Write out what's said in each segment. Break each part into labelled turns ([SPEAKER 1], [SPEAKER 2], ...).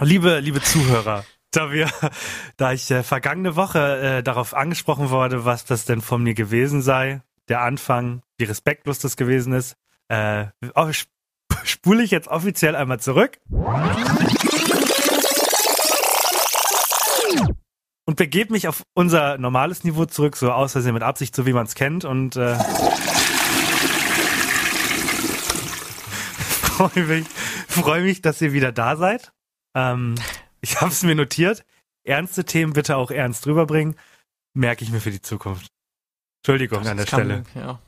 [SPEAKER 1] Liebe, liebe Zuhörer, da wir, da ich äh, vergangene Woche äh, darauf angesprochen wurde, was das denn von mir gewesen sei, der Anfang, wie respektlos das gewesen ist, äh, sp spule ich jetzt offiziell einmal zurück. Und begebe mich auf unser normales Niveau zurück, so aus Versehen mit Absicht, so wie man es kennt. Und äh, freue mich, freu mich, dass ihr wieder da seid. Ähm, ich habe es mir notiert. Ernste Themen bitte auch ernst rüberbringen. Merke ich mir für die Zukunft. Entschuldigung
[SPEAKER 2] Das
[SPEAKER 1] an der
[SPEAKER 2] kam,
[SPEAKER 1] Stelle.
[SPEAKER 2] Ja.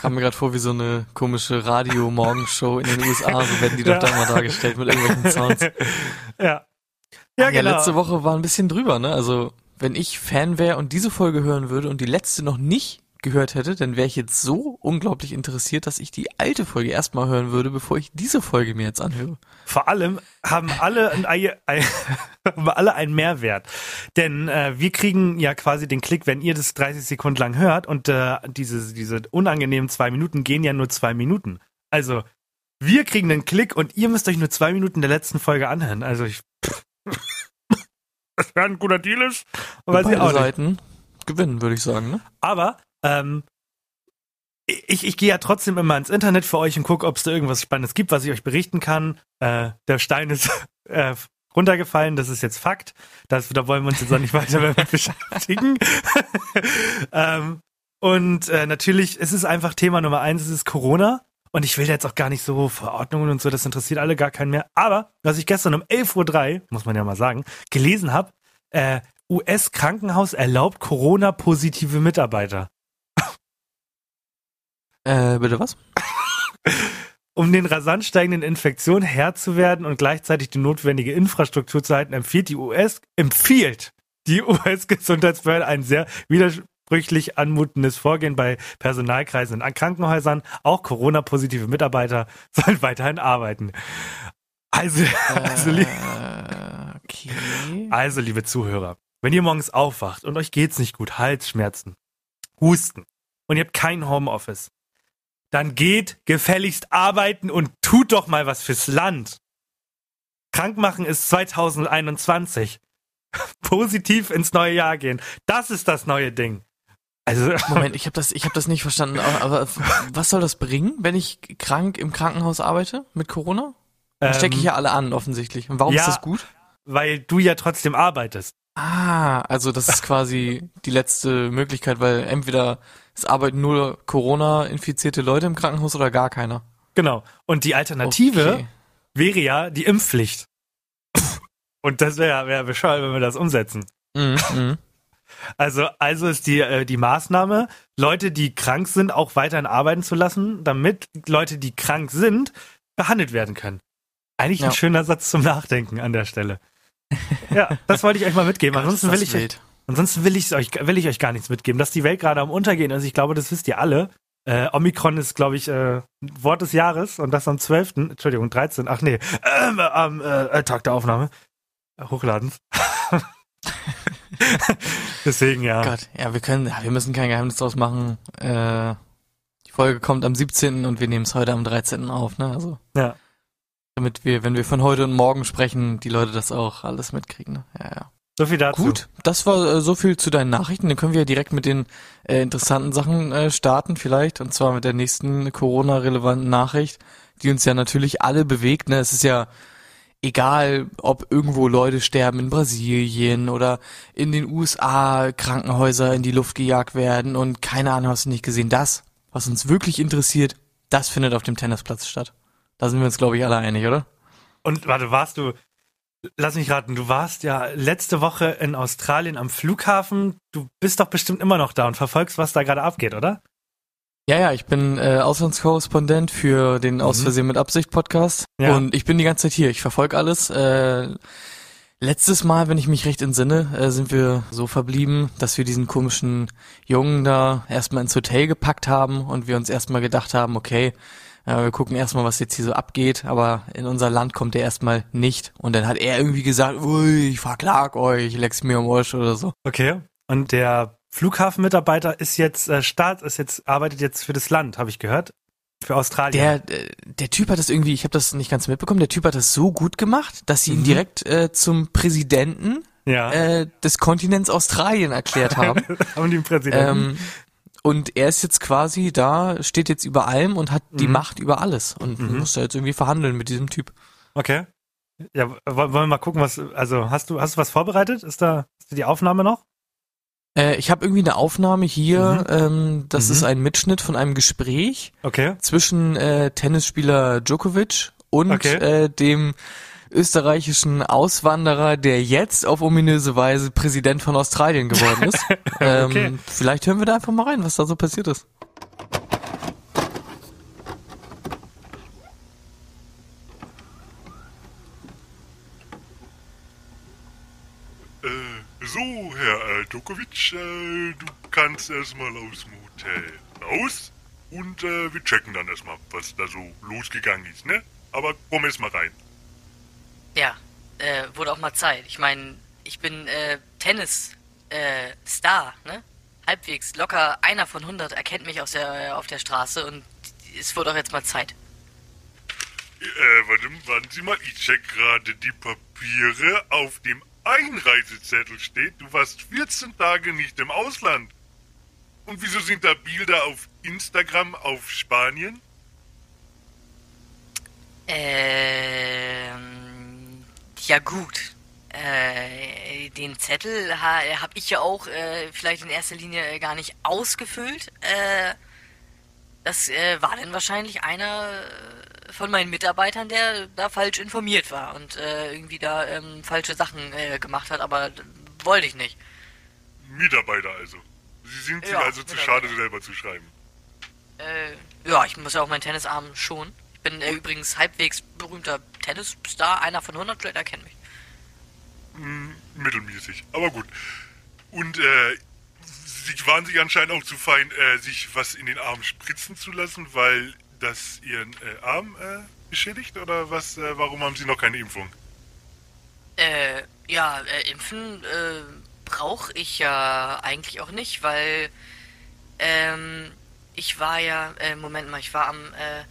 [SPEAKER 2] Kam mir gerade vor wie so eine komische Radio-Morgenshow in den USA. So werden die doch
[SPEAKER 1] Ja.
[SPEAKER 2] da mal dargestellt mit irgendwelchen Sounds.
[SPEAKER 1] ja. Ja, genau.
[SPEAKER 2] letzte Woche war ein bisschen drüber, ne? Also, wenn ich Fan wäre und diese Folge hören würde und die letzte noch nicht gehört hätte, dann wäre ich jetzt so unglaublich interessiert, dass ich die alte Folge erstmal hören würde, bevor ich diese Folge mir jetzt anhöre.
[SPEAKER 1] Vor allem haben alle ein, Ei- ein, haben alle einen Mehrwert. Denn äh, wir kriegen ja quasi den Klick, wenn ihr das 30 Sekunden lang hört und äh, diese, diese unangenehmen zwei Minuten gehen ja nur zwei Minuten. Also wir kriegen den Klick und ihr müsst euch nur zwei Minuten der letzten Folge anhören. Also ich. Das wäre ein guter Deal ist. Weiß ich
[SPEAKER 2] Beide
[SPEAKER 1] auch nicht.
[SPEAKER 2] Seiten gewinnen, würde ich sagen, ne?
[SPEAKER 1] Aber ähm, ich, ich gehe ja trotzdem immer ins Internet für euch und gucke, ob es da irgendwas Spannendes gibt, was ich euch berichten kann. Äh, der Stein ist äh, runtergefallen, das ist jetzt Fakt. Das, da wollen wir uns jetzt auch nicht weiter damit beschäftigen. ähm, und äh, natürlich, es ist einfach Thema Nummer eins, es ist Corona. Und ich will jetzt auch gar nicht so Verordnungen und so, das interessiert alle gar keinen mehr. Aber, was ich gestern um 11.03 Uhr, muss man ja mal sagen, gelesen habe, äh, US-Krankenhaus erlaubt Corona-positive Mitarbeiter.
[SPEAKER 2] Äh, bitte was?
[SPEAKER 1] Um den rasant steigenden Infektionen Herr zu werden und gleichzeitig die notwendige Infrastruktur zu halten, empfiehlt die US, empfiehlt die US-Gesundheitsbehörde ein sehr widersprüchlich anmutendes Vorgehen bei Personalkreisen in Krankenhäusern. Auch Corona-positive Mitarbeiter sollen weiterhin arbeiten. Also, also,
[SPEAKER 2] Äh, okay.
[SPEAKER 1] also, liebe Zuhörer, wenn ihr morgens aufwacht und euch geht's nicht gut, Halsschmerzen, Husten und ihr habt kein Homeoffice, dann geht gefälligst arbeiten und tut doch mal was fürs Land. Krank machen ist 2021. Positiv ins neue Jahr gehen. Das ist das neue Ding. Also,
[SPEAKER 2] Moment, ich habe das, ich habe das nicht verstanden. Aber, aber was soll das bringen, wenn ich krank im Krankenhaus arbeite mit Corona? Dann stecke ich
[SPEAKER 1] ähm,
[SPEAKER 2] ja alle an, offensichtlich. Und warum
[SPEAKER 1] ja.
[SPEAKER 2] ist das gut?
[SPEAKER 1] weil du ja trotzdem arbeitest.
[SPEAKER 2] Ah, also das ist quasi die letzte Möglichkeit, weil entweder es arbeiten nur Corona-infizierte Leute im Krankenhaus oder gar keiner.
[SPEAKER 1] Genau. Und die Alternative
[SPEAKER 2] Okay.
[SPEAKER 1] wäre ja die Impfpflicht. Und das wäre wär bescheuert, wenn wir das umsetzen.
[SPEAKER 2] Mhm, mhm.
[SPEAKER 1] Also, also ist die, äh, die Maßnahme, Leute, die krank sind, auch weiterhin arbeiten zu lassen, damit Leute, die krank sind, behandelt werden können. Eigentlich ein
[SPEAKER 2] Ja.
[SPEAKER 1] schöner Satz zum Nachdenken an der Stelle. Ja, das wollte ich euch mal mitgeben. Ansonsten will ich,
[SPEAKER 2] wild.
[SPEAKER 1] Ansonsten will ich euch, will ich euch gar nichts mitgeben, dass die Welt gerade am Untergehen ist. Ich glaube, das wisst ihr alle. Äh, Omikron ist, glaube ich, äh, Wort des Jahres und das am 12., Entschuldigung, 13., ach nee, ähm, am äh, Tag der Aufnahme. Äh, Hochladens. Deswegen, ja.
[SPEAKER 2] Gott, ja, wir können, wir müssen kein Geheimnis draus machen. Äh, die Folge kommt am 17. und wir nehmen es heute am 13. auf, ne? Also.
[SPEAKER 1] Ja.
[SPEAKER 2] Damit wir, wenn wir von heute und morgen sprechen, die Leute das auch alles mitkriegen, ne? Ja, ja.
[SPEAKER 1] So viel dazu.
[SPEAKER 2] Gut, das war äh, so viel zu deinen Nachrichten. Dann können wir ja direkt mit den äh, interessanten Sachen äh, starten vielleicht. Und zwar mit der nächsten Corona-relevanten Nachricht, die uns ja natürlich alle bewegt. Ne? Es ist ja egal, ob irgendwo Leute sterben in Brasilien oder in den USA Krankenhäuser in die Luft gejagt werden und keine Ahnung, hast du nicht gesehen. Das, was uns wirklich interessiert, das findet auf dem Tennisplatz statt. Da sind wir uns, glaube ich, alle einig, oder?
[SPEAKER 1] Und warte, warst du, lass mich raten, du warst ja letzte Woche in Australien am Flughafen. Du bist doch bestimmt immer noch da und verfolgst, was da gerade abgeht, oder?
[SPEAKER 2] Ja, ja, ich bin äh, Auslandskorrespondent für den Aus
[SPEAKER 1] Mhm.
[SPEAKER 2] Versehen mit Absicht Podcast
[SPEAKER 1] Ja.
[SPEAKER 2] und ich bin die ganze Zeit hier. Ich verfolge alles. Äh, letztes Mal, wenn ich mich recht entsinne, äh, sind wir so verblieben, dass wir diesen komischen Jungen da erstmal ins Hotel gepackt haben und wir uns erstmal gedacht haben, okay, äh, wir gucken erstmal, was jetzt hier so abgeht, aber in unser Land kommt er erstmal nicht. Und dann hat er irgendwie gesagt, ui, ich verklag euch, leck's mir am Arsch oder so.
[SPEAKER 1] Okay. Und der Flughafenmitarbeiter ist jetzt äh, Staat, ist jetzt arbeitet jetzt für das Land, habe ich gehört. Für Australien.
[SPEAKER 2] Der, äh, der Typ hat das irgendwie, ich habe das nicht ganz mitbekommen, der Typ hat das so gut gemacht, dass sie ihn
[SPEAKER 1] Mhm.
[SPEAKER 2] direkt äh, zum Präsidenten
[SPEAKER 1] ja.
[SPEAKER 2] äh, des Kontinents Australien erklärt haben.
[SPEAKER 1] Haben die Präsidenten.
[SPEAKER 2] ähm, und er ist jetzt quasi da, steht jetzt über allem und hat die
[SPEAKER 1] Mhm.
[SPEAKER 2] Macht über alles und
[SPEAKER 1] Mhm.
[SPEAKER 2] muss da jetzt irgendwie verhandeln mit diesem Typ.
[SPEAKER 1] Okay. Ja, wollen wir mal gucken, was, also hast du, hast du was vorbereitet? Ist da, ist da die Aufnahme noch?
[SPEAKER 2] Äh, ich habe irgendwie eine Aufnahme hier, ähm, das
[SPEAKER 1] Mhm.
[SPEAKER 2] ist ein Mitschnitt von einem Gespräch
[SPEAKER 1] Okay.
[SPEAKER 2] zwischen äh, Tennisspieler Djokovic und
[SPEAKER 1] Okay.
[SPEAKER 2] äh, dem österreichischen Auswanderer, der jetzt auf ominöse Weise Präsident von Australien geworden ist. ähm,
[SPEAKER 1] Okay.
[SPEAKER 2] Vielleicht hören wir da einfach mal rein, was da so passiert ist.
[SPEAKER 3] Äh, so, Herr äh, Djokovic, äh, du kannst erstmal aus dem Hotel raus und äh, wir checken dann erstmal, was da so losgegangen ist, ne? Aber komm erst mal rein.
[SPEAKER 4] Ja, äh, wurde auch mal Zeit. Ich meine, ich bin äh, Tennis äh, Star, ne? Halbwegs locker einer von 100 erkennt mich aus der, auf der Straße und es wurde auch jetzt mal Zeit.
[SPEAKER 3] Äh, warte, warten Sie mal, ich check gerade die Papiere. Auf dem Einreisezettel steht, du warst 14 Tage nicht im Ausland. Und wieso sind da Bilder auf Instagram auf Spanien?
[SPEAKER 4] Ähm, ja gut. Äh, den Zettel ha, habe ich ja auch äh, vielleicht in erster Linie äh, gar nicht ausgefüllt. Äh, das äh, war dann wahrscheinlich einer äh, von meinen Mitarbeitern, der da falsch informiert war und irgendwie da ähm, falsche Sachen gemacht hat, aber wollte ich nicht.
[SPEAKER 3] Mitarbeiter also. Sie sind
[SPEAKER 4] Ja,
[SPEAKER 3] also zu schade, selber zu schreiben.
[SPEAKER 4] Äh, ja, ich muss ja auch meinen Tennisarm schon. Ich bin äh, übrigens halbwegs berühmter Tennisstar, einer von 100, vielleicht erkennt mich.
[SPEAKER 3] Hm, mittelmäßig, aber gut. Und äh, Sie waren sich anscheinend auch zu fein, äh, sich was in den Arm spritzen zu lassen, weil das Ihren äh, Arm äh, beschädigt? Oder was? Äh, warum haben Sie noch keine Impfung?
[SPEAKER 4] Äh, ja, äh, impfen äh, brauche ich ja eigentlich auch nicht, weil ähm, ich war ja, äh, Moment mal, ich war am äh,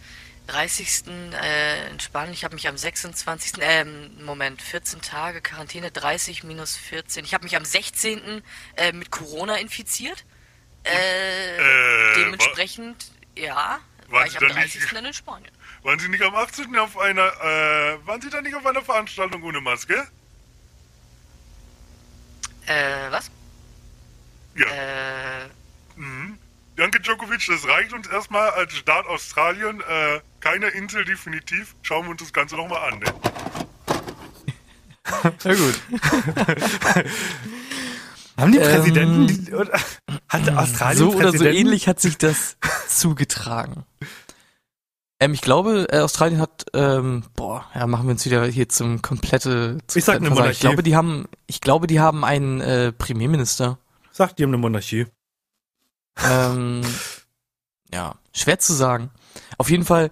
[SPEAKER 4] 30. Äh, in Spanien, ich habe mich am 26. Ähm, Moment, 14 Tage Quarantäne, 30 minus 14. Ich habe mich am 16. Äh, mit Corona infiziert. Äh,
[SPEAKER 3] Äh,
[SPEAKER 4] dementsprechend, ja,
[SPEAKER 3] waren
[SPEAKER 4] war ich am
[SPEAKER 3] dann nicht-
[SPEAKER 4] 30. dann in Spanien.
[SPEAKER 3] Waren Sie nicht am 18. auf einer, äh, waren Sie da nicht auf einer Veranstaltung ohne Maske?
[SPEAKER 4] Äh, was?
[SPEAKER 3] Ja.
[SPEAKER 4] Äh,
[SPEAKER 3] Mhm. Danke, Djokovic, das reicht uns erstmal als Staat Australien. Äh, keine Insel definitiv. Schauen wir uns das Ganze nochmal an, ne?
[SPEAKER 2] Na gut.
[SPEAKER 1] Haben die
[SPEAKER 2] Ähm,
[SPEAKER 1] Präsidenten, die, oder, hat Australien
[SPEAKER 2] so oder so ähnlich hat sich das zugetragen. Ähm, ich glaube, äh, Australien hat, ähm, boah, ja, machen wir uns wieder hier zum komplette. Zum
[SPEAKER 1] Ich sag
[SPEAKER 2] kompletten
[SPEAKER 1] eine. Monarchie.
[SPEAKER 2] Ich glaube, die haben, ich glaube, die haben einen äh, Premierminister.
[SPEAKER 1] Sagt, die haben eine Monarchie.
[SPEAKER 2] Ähm, ja, schwer zu sagen. Auf jeden Fall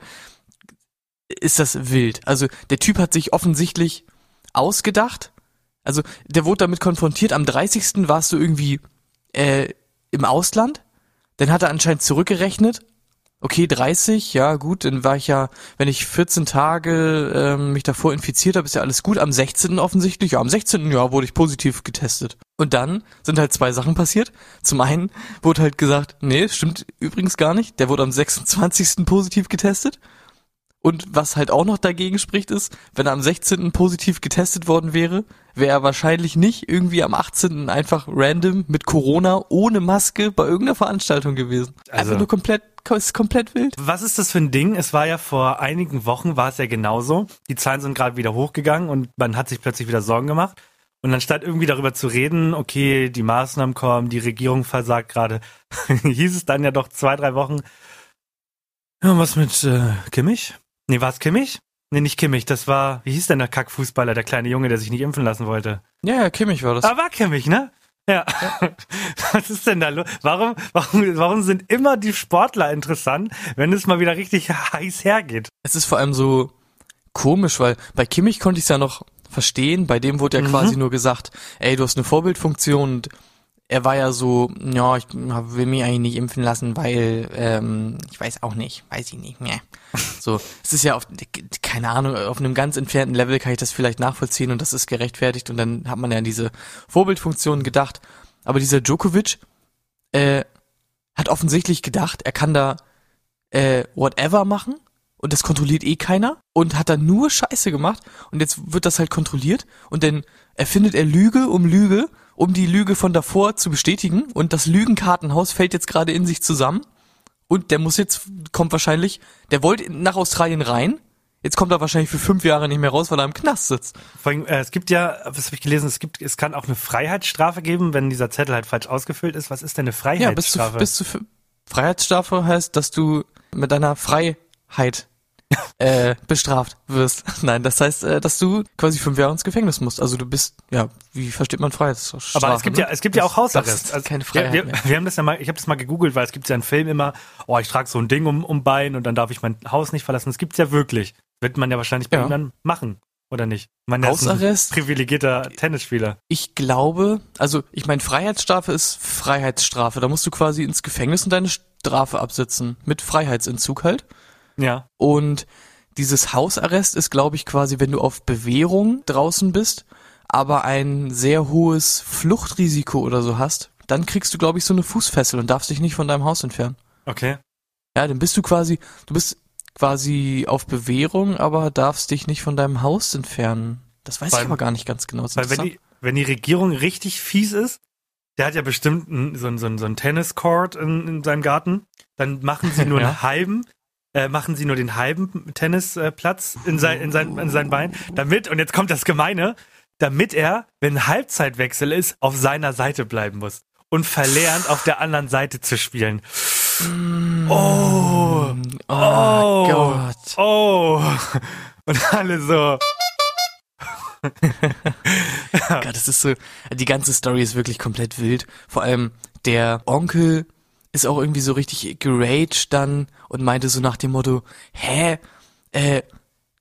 [SPEAKER 2] ist das wild. Also der Typ hat sich offensichtlich ausgedacht. Also der wurde damit konfrontiert. Am 30. warst du irgendwie äh, im Ausland. Dann hat er anscheinend zurückgerechnet. Okay, 30, ja gut, dann war ich ja, wenn ich 14 Tage ähm, mich davor infiziert habe, ist ja alles gut. Am 16. offensichtlich, ja, am 16. ja, wurde ich positiv getestet. Und dann sind halt zwei Sachen passiert. Zum einen wurde halt gesagt, nee, stimmt übrigens gar nicht. Der wurde am 26. positiv getestet. Und was halt auch noch dagegen spricht, ist, wenn er am 16. positiv getestet worden wäre, wäre er wahrscheinlich nicht irgendwie am 18. einfach random mit Corona ohne Maske bei irgendeiner Veranstaltung gewesen.
[SPEAKER 1] Also-
[SPEAKER 2] einfach nur komplett, ist komplett wild.
[SPEAKER 1] Was ist das für ein Ding? Es war ja vor einigen Wochen, war es ja genauso. Die Zahlen sind gerade wieder hochgegangen und man hat sich plötzlich wieder Sorgen gemacht. Und anstatt irgendwie darüber zu reden, okay, die Maßnahmen kommen, die Regierung versagt gerade, hieß es dann ja doch zwei, drei Wochen, ja, was mit äh, Kimmich? Nee, war es Kimmich? Nee, nicht Kimmich, das war, wie hieß denn der Kackfußballer, der kleine Junge, der sich nicht impfen lassen wollte?
[SPEAKER 2] Ja, ja, Kimmich war das.
[SPEAKER 1] Ah, war Kimmich, ne? Ja. Was ist denn da los? Warum, warum, warum sind immer die Sportler interessant, wenn es mal wieder richtig heiß hergeht?
[SPEAKER 2] Es ist vor allem so komisch, weil bei Kimmich konnte ich es ja noch verstehen. Bei dem wurde ja
[SPEAKER 1] Mhm.
[SPEAKER 2] quasi nur gesagt, ey, du hast eine Vorbildfunktion und er war ja so, ja, ich will mich eigentlich nicht impfen lassen, weil ähm, ich weiß auch nicht, weiß ich nicht mehr. So, es ist ja auf, keine Ahnung, auf einem ganz entfernten Level kann ich das vielleicht nachvollziehen und das ist gerechtfertigt und dann hat man ja an diese Vorbildfunktion gedacht. Aber dieser Djokovic äh, hat offensichtlich gedacht, er kann da äh, whatever machen und das kontrolliert eh keiner und hat da nur Scheiße gemacht und jetzt wird das halt kontrolliert und dann erfindet er Lüge um Lüge, um die Lüge von davor zu bestätigen und das Lügenkartenhaus fällt jetzt gerade in sich zusammen und der muss jetzt, kommt wahrscheinlich, der wollte nach Australien rein, Jetzt kommt er wahrscheinlich für fünf Jahre nicht mehr raus, weil er im Knast sitzt.
[SPEAKER 1] Vor allem, äh, es gibt ja, was habe ich gelesen, es gibt, es kann auch eine Freiheitsstrafe geben, wenn dieser Zettel halt falsch ausgefüllt ist. Was ist denn eine Freiheitsstrafe?
[SPEAKER 2] Ja, bis zu, bis zu Freiheitsstrafe heißt, dass du mit deiner Freiheit äh, bestraft wirst. Nein, das heißt, äh, dass du quasi fünf Jahre ins Gefängnis musst. Also du bist, ja, wie versteht man Freiheitsstrafe?
[SPEAKER 1] Aber es gibt
[SPEAKER 2] ne?
[SPEAKER 1] ja, es gibt ja auch Hausarrest.
[SPEAKER 2] Also, keine Freiheit
[SPEAKER 1] wir,
[SPEAKER 2] mehr.
[SPEAKER 1] wir haben das ja mal, ich habe das mal gegoogelt, weil es gibt ja einen Film immer, oh, ich trage so ein Ding um, um Bein und dann darf ich mein Haus nicht verlassen. Das gibt's ja wirklich. Wird man ja wahrscheinlich bei
[SPEAKER 2] Ja.
[SPEAKER 1] ihm dann machen, oder nicht? Man ist
[SPEAKER 2] Hausarrest?
[SPEAKER 1] privilegierter Tennisspieler.
[SPEAKER 2] Ich glaube, also ich meine, Freiheitsstrafe ist Freiheitsstrafe. Da musst du quasi ins Gefängnis und deine Strafe absitzen. Mit Freiheitsentzug halt.
[SPEAKER 1] Ja.
[SPEAKER 2] Und dieses Hausarrest ist, glaube ich, quasi, wenn du auf Bewährung draußen bist, aber ein sehr hohes Fluchtrisiko oder so hast, dann kriegst du, glaube ich, so eine Fußfessel und darfst dich nicht von deinem Haus entfernen.
[SPEAKER 1] Okay.
[SPEAKER 2] Ja, dann bist du quasi, du bist quasi auf Bewährung, aber darfst dich nicht von deinem Haus entfernen. Das weiß
[SPEAKER 1] Weil-
[SPEAKER 2] ich aber gar nicht ganz genau.
[SPEAKER 1] Weil wenn die, wenn die Regierung richtig fies ist, der hat ja bestimmt einen, so, einen- so, einen- so einen Tenniscourt in, in seinem Garten, dann machen sie nur
[SPEAKER 2] Ja.
[SPEAKER 1] einen halben, äh, machen sie nur den halben Tennisplatz in sein, in sein, in sein Bein, damit, und jetzt kommt das Gemeine, damit er, wenn Halbzeitwechsel ist, auf seiner Seite bleiben muss und verlernt, auf der anderen Seite zu spielen. Oh,
[SPEAKER 2] oh,
[SPEAKER 1] oh,
[SPEAKER 2] Gott.
[SPEAKER 1] oh. Und alle so,
[SPEAKER 2] Gott, das ist so, die ganze Story ist wirklich komplett wild. Vor allem der Onkel ist auch irgendwie so richtig geraged dann und meinte so nach dem Motto, hä, äh,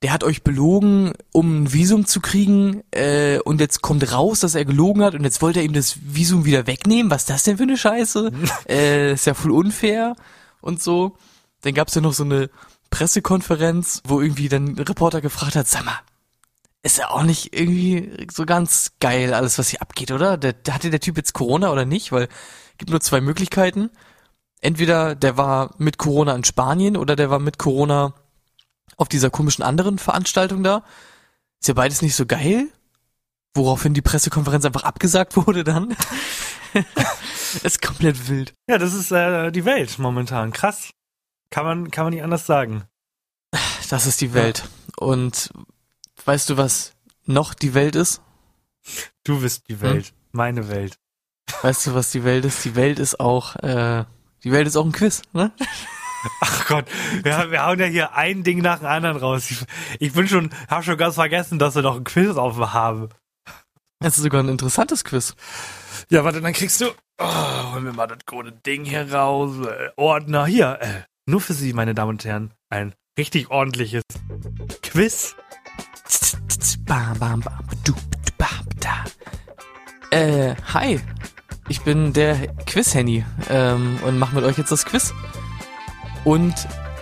[SPEAKER 2] der hat euch belogen, um ein Visum zu kriegen, äh, und jetzt kommt raus, dass er gelogen hat und jetzt wollte er ihm das Visum wieder wegnehmen. Was ist das denn für eine Scheiße? äh, ist ja voll unfair und so. Dann gab's ja noch so eine Pressekonferenz, wo irgendwie dann ein Reporter gefragt hat, sag mal, ist ja auch nicht irgendwie so ganz geil alles, was hier abgeht, oder? Der, der, hatte der Typ jetzt Corona oder nicht? Weil gibt nur zwei Möglichkeiten. Entweder der war mit Corona in Spanien oder der war mit Corona auf dieser komischen anderen Veranstaltung da. Ist ja beides nicht so geil. Woraufhin die Pressekonferenz einfach abgesagt wurde dann. ist komplett wild.
[SPEAKER 1] ja, das ist äh, die Welt momentan. Krass. Kann man, kann man nicht anders sagen.
[SPEAKER 2] Das ist die Welt. Und weißt du, was noch die Welt ist?
[SPEAKER 1] Du bist die Welt, meine Welt.
[SPEAKER 2] Weißt du, was die Welt ist? Die Welt ist auch, äh, die Welt ist auch ein Quiz, ne?
[SPEAKER 1] Ach Gott, wir, wir hauen ja hier ein Ding nach dem anderen raus. Ich, ich bin schon, hab schon ganz vergessen, dass wir noch ein Quiz offen haben.
[SPEAKER 2] Das ist sogar ein interessantes Quiz.
[SPEAKER 1] Ja, warte, dann kriegst du, oh, holen wir mal das gute Ding hier raus. Äh, Ordner, hier, äh, nur für Sie, meine Damen und Herren, ein richtig ordentliches Quiz.
[SPEAKER 2] Bam, bam, bam, du, bam, da. Äh, hi. Ich bin der Quiz-Henny ähm, und mache mit euch jetzt das Quiz. Und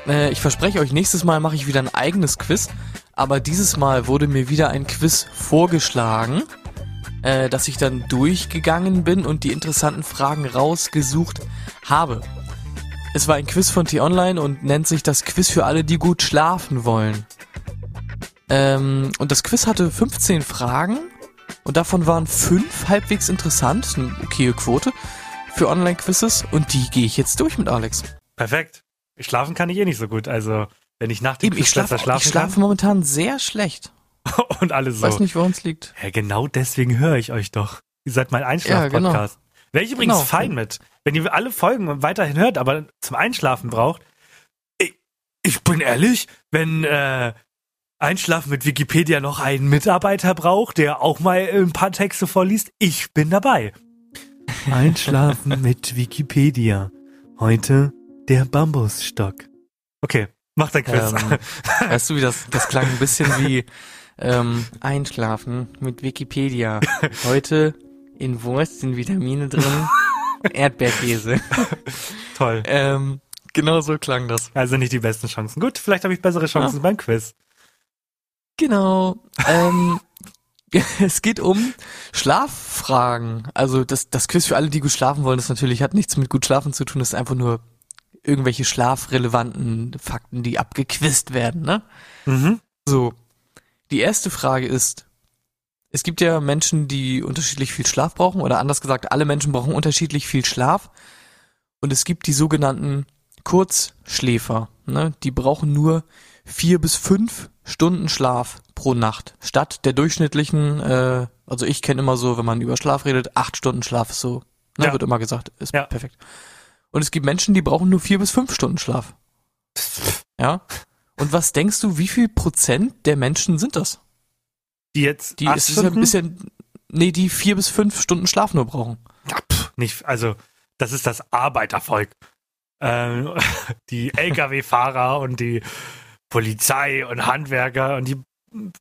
[SPEAKER 2] äh, ich verspreche euch, nächstes Mal mache ich wieder ein eigenes Quiz. Aber dieses Mal wurde mir wieder ein Quiz vorgeschlagen, äh, dass ich dann durchgegangen bin und die interessanten Fragen rausgesucht habe. Es war ein Quiz von T-Online und nennt sich das Quiz für alle, die gut schlafen wollen. Ähm, und das Quiz hatte 15 Fragen und davon waren fünf halbwegs interessant, eine okaye Quote für Online-Quizzes und die gehe ich jetzt durch mit Alex.
[SPEAKER 1] Perfekt. Schlafen kann ich eh nicht so gut, also wenn ich nach dem
[SPEAKER 2] Eben, ich
[SPEAKER 1] Quiz
[SPEAKER 2] schlafe,
[SPEAKER 1] besser schlafen
[SPEAKER 2] ich schlafe momentan sehr schlecht.
[SPEAKER 1] kann und alle so.
[SPEAKER 2] Weiß nicht, woran es liegt.
[SPEAKER 1] Ja, genau deswegen höre ich euch doch. Ihr seid mein Einschlaf-Podcast. Wäre ich übrigens
[SPEAKER 2] Genau.
[SPEAKER 1] fein mit. Wenn ihr alle Folgen weiterhin hört, aber zum Einschlafen braucht. Ich, ich bin ehrlich, wenn äh, Einschlafen mit Wikipedia noch einen Mitarbeiter braucht, der auch mal ein paar Texte vorliest, ich bin dabei. Einschlafen mit Wikipedia. Heute der Bambusstock. Okay, mach dein Quiz.
[SPEAKER 2] Ähm, weißt du, wie das, das klang ein bisschen wie ähm, Einschlafen mit Wikipedia. Heute In Wurst sind Vitamine drin. Erdbeerkäse.
[SPEAKER 1] Toll.
[SPEAKER 2] Ähm, genau so klang das.
[SPEAKER 1] Also nicht die besten Chancen. Gut, vielleicht habe ich bessere Chancen beim Quiz.
[SPEAKER 2] Genau. Ähm, es geht um Schlaffragen. Also das, das Quiz für alle, die gut schlafen wollen, das natürlich hat nichts mit gut schlafen zu tun. Das ist einfach nur irgendwelche schlafrelevanten Fakten, die abgequizt werden. Ne?
[SPEAKER 1] Mhm.
[SPEAKER 2] So. Die erste Frage ist, es gibt ja Menschen, die unterschiedlich viel Schlaf brauchen, oder anders gesagt, alle Menschen brauchen unterschiedlich viel Schlaf. Und es gibt die sogenannten Kurzschläfer. Ne? Die brauchen nur vier bis fünf Stunden Schlaf pro Nacht. Statt der durchschnittlichen, äh, also ich kenne immer so, wenn man über Schlaf redet, acht Stunden Schlaf ist so, ne,
[SPEAKER 1] Ja.
[SPEAKER 2] wird immer gesagt, ist
[SPEAKER 1] Ja.
[SPEAKER 2] perfekt. Und es gibt Menschen, die brauchen nur vier bis fünf Stunden Schlaf. Ja. Und was denkst du, wie viel Prozent der Menschen sind das?
[SPEAKER 1] Die jetzt
[SPEAKER 2] Die ist, ist ja, ist ja, nee, die vier bis fünf Stunden Schlaf nur brauchen.
[SPEAKER 1] Ja, pff, nicht, also das ist das Arbeitervolk. Ähm, die Lkw-Fahrer und die Polizei und Handwerker und die,